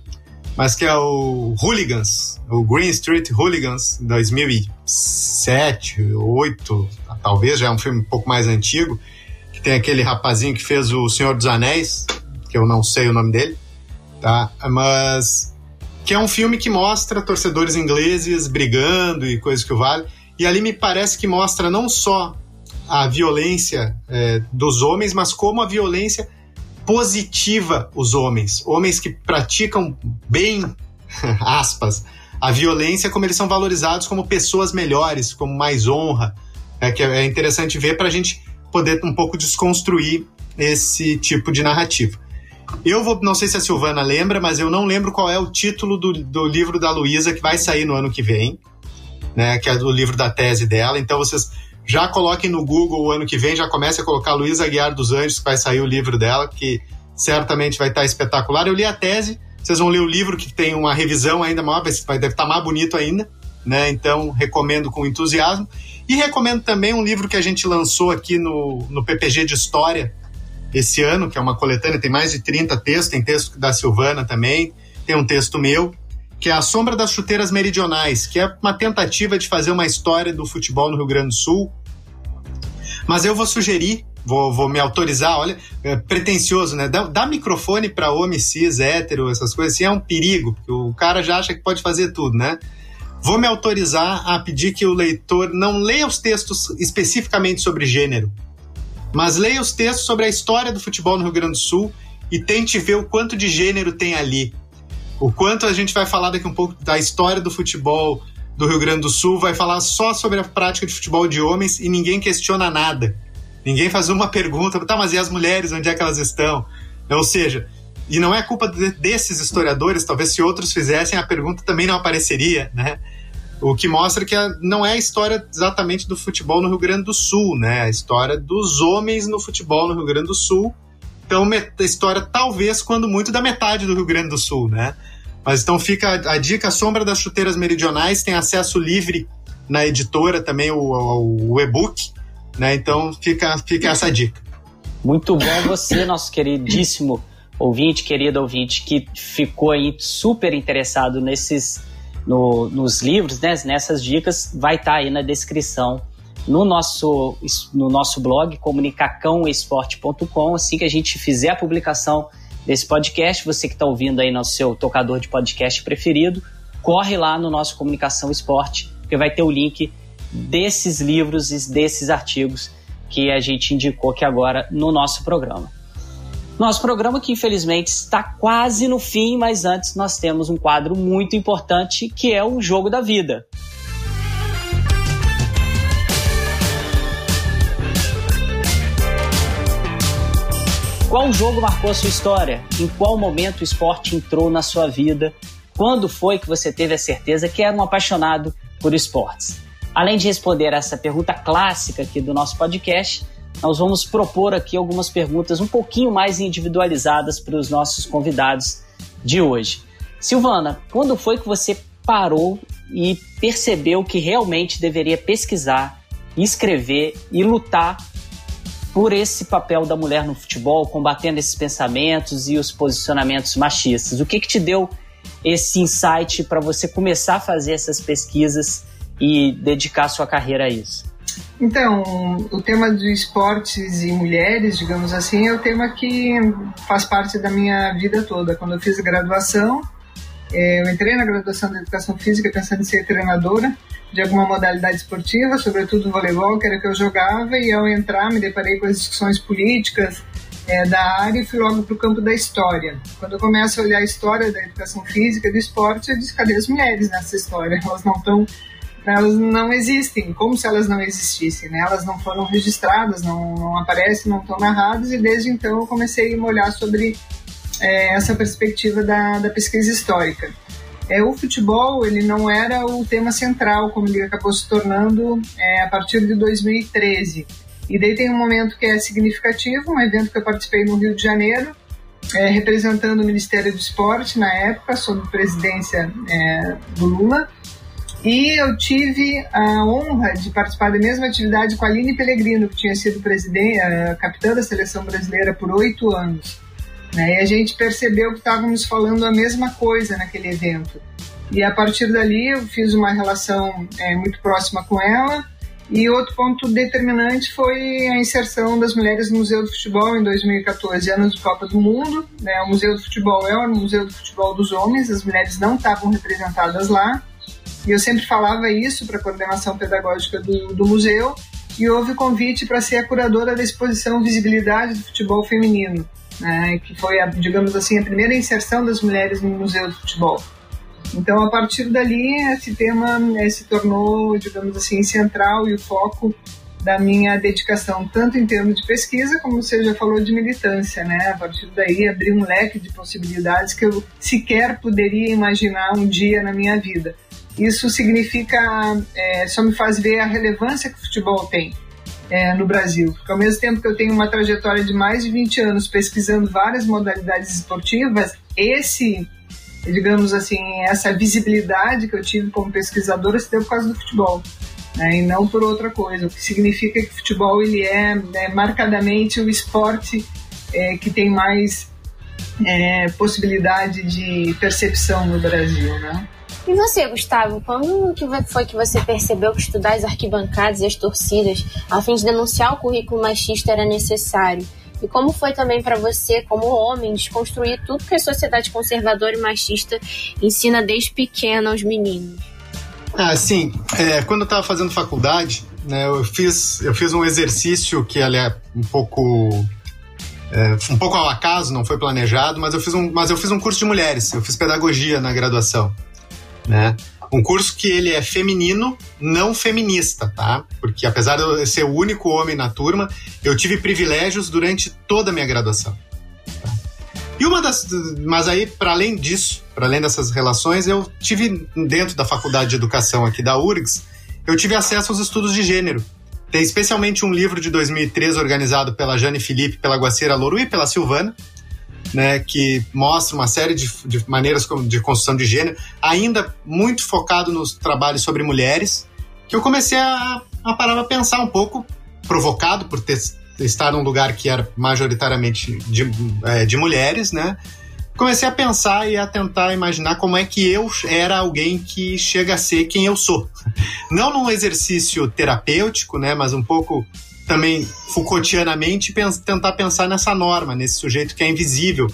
Mas que é o Hooligans, o Green Street Hooligans, 2007, 2008, talvez, já é um filme um pouco mais antigo, que tem aquele rapazinho que fez o Senhor dos Anéis, que eu não sei o nome dele, tá? Mas que é um filme que mostra torcedores ingleses brigando e coisas que o vale. E ali me parece que mostra não só a violência é, dos homens, mas como a violência positiva os homens. Homens que praticam bem, aspas, a violência, como eles são valorizados como pessoas melhores, como mais honra. É, que é interessante ver para a gente poder um pouco desconstruir esse tipo de narrativa. Eu vou, não sei se a Silvana lembra, mas eu não lembro qual é o título do, do livro da Luísa que vai sair no ano que vem, né? Que é o livro da tese dela. Então vocês já coloquem no Google o ano que vem, já comece a colocar Luísa Aguiar dos Anjos, que vai sair o livro dela, que certamente vai estar espetacular. Eu li a tese, vocês vão ler o livro que tem uma revisão ainda maior, vai, deve estar mais bonito ainda, né? Então, recomendo com entusiasmo. E recomendo também um livro que a gente lançou aqui no, no PPG de História esse ano, que é uma coletânea, tem mais de 30 textos, tem texto da Silvana também, tem um texto meu, que é A Sombra das Chuteiras Meridionais, que é uma tentativa de fazer uma história do futebol no Rio Grande do Sul, mas eu vou sugerir, vou, vou me autorizar, olha, é pretencioso, né? Dá microfone para homem cis, hétero, essas coisas assim, é um perigo, porque o cara já acha que pode fazer tudo, né? Vou me autorizar a pedir que o leitor não leia os textos especificamente sobre gênero, mas leia os textos sobre a história do futebol no Rio Grande do Sul e tente ver o quanto de gênero tem ali. O quanto a gente vai falar daqui um pouco da história do futebol do Rio Grande do Sul vai falar só sobre a prática de futebol de homens e ninguém questiona nada. Ninguém faz uma pergunta, tá, mas e as mulheres, onde é que elas estão? Ou seja, e não é culpa de, desses historiadores, talvez se outros fizessem, a pergunta também não apareceria, né? O que mostra que a, não é a história exatamente do futebol no Rio Grande do Sul, né? A história dos homens no futebol no Rio Grande do Sul. Então, a história talvez quando muito da metade do Rio Grande do Sul, né? Mas então fica a, a dica Sombra das Chuteiras Meridionais, tem acesso livre na editora também, o, o, o e-book, né? Então fica, fica essa dica. Muito bom você, nosso queridíssimo ouvinte, querido ouvinte, que ficou aí super interessado nesses no, nos livros, né, nessas dicas, vai estar tá aí na descrição no nosso, no nosso blog, comunicacãoesporte.com. Assim que a gente fizer a publicação desse podcast, você que está ouvindo aí no seu tocador de podcast preferido, corre lá no nosso Comunicação Esporte, que vai ter o link desses livros e desses artigos que a gente indicou aqui agora no nosso programa. Nosso programa que infelizmente está quase no fim, mas antes nós temos um quadro muito importante que é o Jogo da Vida. Qual jogo marcou a sua história? Em qual momento o esporte entrou na sua vida? Quando foi que você teve a certeza que era um apaixonado por esportes? Além de responder essa pergunta clássica aqui do nosso podcast, nós vamos propor aqui algumas perguntas um pouquinho mais individualizadas para os nossos convidados de hoje. Silvana, quando foi que você parou e percebeu que realmente deveria pesquisar, escrever e lutar por esse papel da mulher no futebol, combatendo esses pensamentos e os posicionamentos machistas? O que, que te deu esse insight para você começar a fazer essas pesquisas e dedicar sua carreira a isso? Então, o tema de esportes e mulheres, digamos assim, é o tema que faz parte da minha vida toda. Quando eu fiz graduação, eu entrei na graduação de Educação Física pensando em ser treinadora de alguma modalidade esportiva, sobretudo voleibol, que era que eu jogava, e ao entrar me deparei com as discussões políticas é, da área e fui logo para o campo da história. Quando eu começo a olhar a história da educação física do esporte, eu disse, cadê as mulheres nessa história? Elas não estão elas não existem, como se elas não existissem, né? Elas não foram registradas, não, não aparecem, não estão narradas, e desde então eu comecei a olhar sobre é, essa perspectiva da, da pesquisa histórica. É, o futebol ele não era o tema central, como ele acabou se tornando é, a partir de 2013. E daí tem um momento que é significativo, um evento que eu participei no Rio de Janeiro, é, representando o Ministério do Esporte na época, sob presidência é, do Lula. E eu tive a honra de participar da mesma atividade com a Aline Pellegrino, que tinha sido presidente, capitã da seleção brasileira por oito anos. Né? E a gente percebeu que estávamos falando a mesma coisa naquele evento. E a partir dali eu fiz uma relação é, muito próxima com ela. E outro ponto determinante foi a inserção das mulheres no Museu do Futebol em 2014, anos de Copa do Mundo. Né? O Museu do Futebol é o Museu do Futebol dos Homens, as mulheres não estavam representadas lá. E eu sempre falava isso para a coordenação pedagógica do, do museu. E houve convite para ser a curadora da exposição Visibilidade do Futebol Feminino né, que foi, a, digamos assim, a primeira inserção das mulheres no Museu do Futebol. Então, a partir dali, esse tema né, se tornou, digamos assim, central e o foco da minha dedicação, tanto em termos de pesquisa, como você já falou, de militância. Né? A partir daí, abri um leque de possibilidades que eu sequer poderia imaginar um dia na minha vida. Isso significa, é, só me faz ver a relevância que o futebol tem é, no Brasil. Porque ao mesmo tempo que eu tenho uma trajetória de mais de 20 anos pesquisando várias modalidades esportivas, esse, digamos assim, essa visibilidade que eu tive como pesquisadora se deu por causa do futebol. Né, e não por outra coisa, o que significa que o futebol ele é né, marcadamente o esporte é, que tem mais é, possibilidade de percepção no Brasil, né? E você, Gustavo, quando que foi que você percebeu que estudar as arquibancadas e as torcidas a fim de denunciar o currículo machista era necessário? E como foi também para você, como homem, desconstruir tudo que a sociedade conservadora e machista ensina desde pequena aos meninos? Ah, sim. É, quando eu estava fazendo faculdade, né, eu fiz eu fiz um exercício que ele é um pouco é, um pouco ao acaso, não foi planejado, mas eu fiz um mas eu fiz um curso de mulheres. Eu fiz pedagogia na graduação né? Um curso que ele é feminino, não feminista, tá? Porque apesar de eu ser o único homem na turma, eu tive privilégios durante toda a minha graduação. Tá? E uma das. Mas aí, para além disso, para além dessas relações, eu tive, dentro da faculdade de educação aqui da URGS, eu tive acesso aos estudos de gênero. Tem especialmente um livro de 2013 organizado pela Jane Felipe, pela Guacira Louro e pela Silvana, né, que mostra uma série de, de maneiras de construção de gênero, ainda muito focado nos trabalhos sobre mulheres, que eu comecei a, a parar a pensar um pouco, provocado por ter estar num lugar que era majoritariamente de, é, de mulheres, né? Comecei a pensar e a tentar imaginar como é que eu era alguém que chega a ser quem eu sou. Não num exercício terapêutico, né? Mas um pouco também Foucaultianamente tentar pensar nessa norma, nesse sujeito que é invisível.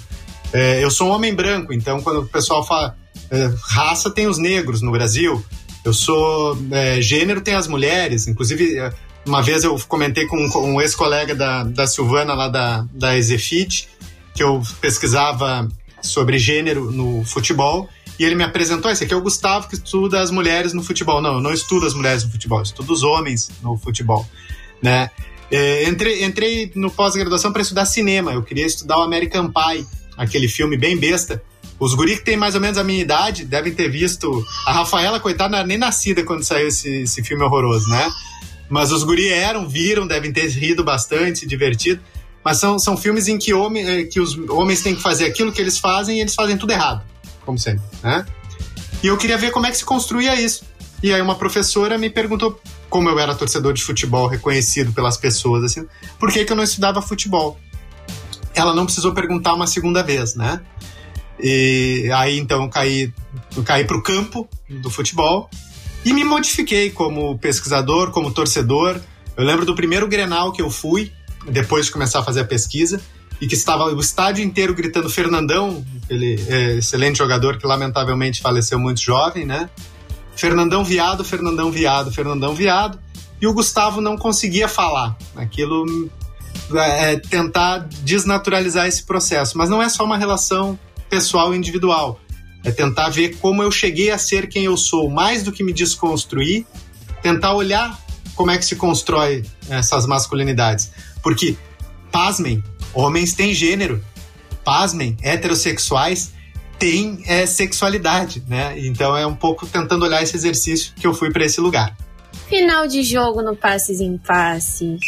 É, eu sou um homem branco, então quando o pessoal fala é, raça, tem os negros no Brasil. Eu sou é, gênero, tem as mulheres. Inclusive, é, uma vez eu comentei com um, ex-colega da, da Silvana, lá da, da Exefit, que eu pesquisava sobre gênero no futebol. E ele me apresentou, esse aqui é o Gustavo que estuda as mulheres no futebol. Não, eu não estudo as mulheres no futebol, eu estudo os homens no futebol né? É, entrei, entrei no pós-graduação para estudar cinema. Eu queria estudar o American Pie, aquele filme bem besta. Os guri que têm mais ou menos a minha idade devem ter visto. A Rafaela, coitada, nem nascida quando saiu esse, esse filme horroroso, né? Mas os guri eram, viram, devem ter rido bastante, se divertido. Mas são, são filmes em que, homem, é, que os homens têm que fazer aquilo que eles fazem e eles fazem tudo errado, como sempre, né? E eu queria ver como é que se construía isso. E aí uma professora me perguntou como eu era torcedor de futebol reconhecido pelas pessoas, assim, por que, que eu não estudava futebol? Ela não precisou perguntar uma segunda vez, né? E aí então eu caí, eu caí pro campo do futebol e me modifiquei como pesquisador, como torcedor. Eu lembro do primeiro Grenal que eu fui, depois de começar a fazer a pesquisa, e que estava o estádio inteiro gritando Fernandão, aquele é, excelente jogador que lamentavelmente faleceu muito jovem, né? Fernandão viado, Fernandão viado, Fernandão viado, e o Gustavo não conseguia falar. Aquilo é, tentar desnaturalizar esse processo. Mas não é só uma relação pessoal e individual. É tentar ver como eu cheguei a ser quem eu sou, mais do que me desconstruir, tentar olhar como é que se constrói essas masculinidades. Porque, pasmem, homens têm gênero. Pasmem, heterossexuais tem é, sexualidade, né? Então é um pouco tentando olhar esse exercício que eu fui para esse lugar. Final de jogo no Passes em Passes.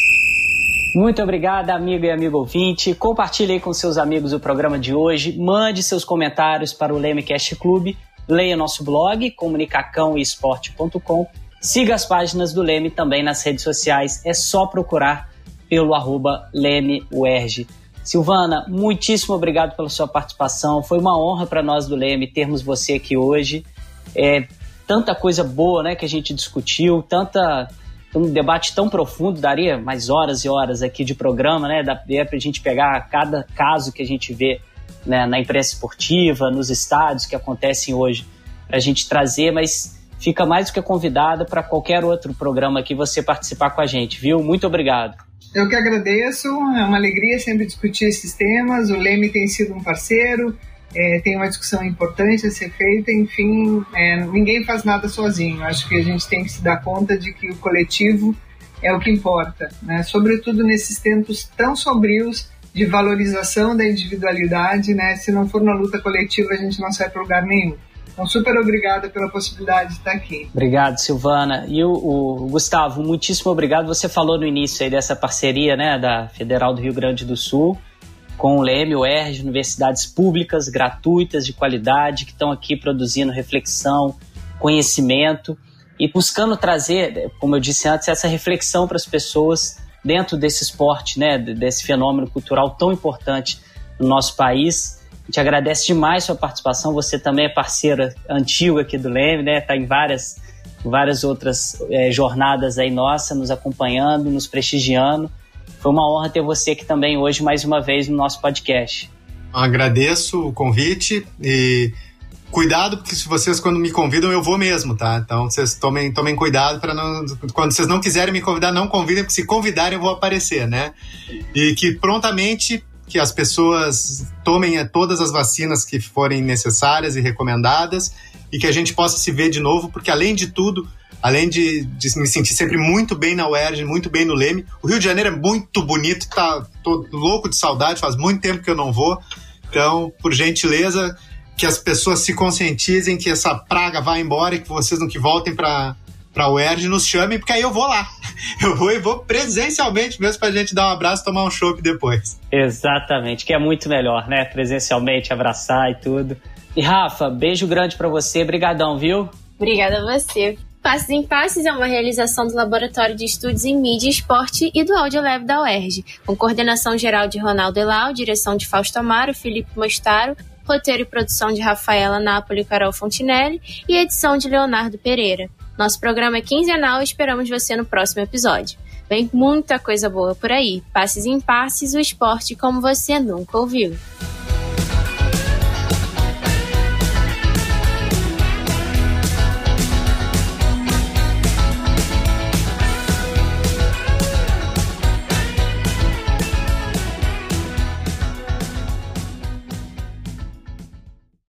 Muito obrigada, amigo e amigo ouvinte. Compartilhe aí com seus amigos o programa de hoje. Mande seus comentários para o Lemecast Clube. Leia nosso blog, comunicacãoesporte.com. Siga as páginas do Leme também nas redes sociais. É só procurar pelo arroba LemeUerge. Silvana, muitíssimo obrigado pela sua participação. Foi uma honra para nós do Leme termos você aqui hoje. É, tanta coisa boa né, que a gente discutiu, tanta um debate tão profundo, daria mais horas e horas aqui de programa, né? Daria para a gente pegar cada caso que a gente vê né, na imprensa esportiva, nos estádios que acontecem hoje, para a gente trazer, mas fica mais do que convidado para qualquer outro programa que você participar com a gente, viu? Muito obrigado. Eu que agradeço, é uma alegria sempre discutir esses temas. O Leme tem sido um parceiro, é, tem uma discussão importante a ser feita, enfim, é, ninguém faz nada sozinho. Acho que a gente tem que se dar conta de que o coletivo é o que importa, né? sobretudo nesses tempos tão sombrios de valorização da individualidade. Né? Se não for na luta coletiva, a gente não sai para lugar nenhum. Então, super obrigada pela possibilidade de estar aqui. Obrigado, Silvana. E o, o, Gustavo, muitíssimo obrigado. Você falou no início aí dessa parceria né, da Federal do Rio Grande do Sul com o LEM, o ERJ, universidades públicas, gratuitas, de qualidade, que estão aqui produzindo reflexão, conhecimento e buscando trazer, como eu disse antes, essa reflexão para as pessoas dentro desse esporte, né, desse fenômeno cultural tão importante no nosso país gente agradece demais sua participação. Você também é parceira antiga aqui do Leme, né? Está em várias, várias outras é, jornadas aí nossa, nos acompanhando, nos prestigiando. Foi uma honra ter você aqui também hoje, mais uma vez, no nosso podcast. Agradeço o convite e cuidado, porque se vocês quando me convidam, eu vou mesmo, tá? Então vocês tomem, tomem cuidado para não. Quando vocês não quiserem me convidar, não convidem, porque se convidarem eu vou aparecer, né? E que prontamente que as pessoas tomem eh, todas as vacinas que forem necessárias e recomendadas e que a gente possa se ver de novo, porque além de tudo, além de, de me sentir sempre muito bem na UERJ, muito bem no Leme, o Rio de Janeiro é muito bonito, tá, tô louco de saudade, faz muito tempo que eu não vou. Então, por gentileza, que as pessoas se conscientizem que essa praga vá embora e que vocês não que voltem para para o ERJ nos chamem, porque aí eu vou lá. Eu vou e vou presencialmente mesmo para a gente dar um abraço tomar um chopp depois. Exatamente, que é muito melhor, né? Presencialmente, abraçar e tudo. E Rafa, beijo grande para você, brigadão, viu? Obrigada a você. Passes em Passes é uma realização do Laboratório de Estudos em Mídia e Esporte e do Audiolab da UERJ, com coordenação geral de Ronaldo Elau, direção de Fausto Amaro, Felipe Mostaro, roteiro e produção de Rafaela Napoli e Carol Fontinelli e edição de Leonardo Pereira. Nosso programa é quinzenal e esperamos você no próximo episódio. Vem muita coisa boa por aí. Passes em passes, o esporte como você nunca ouviu.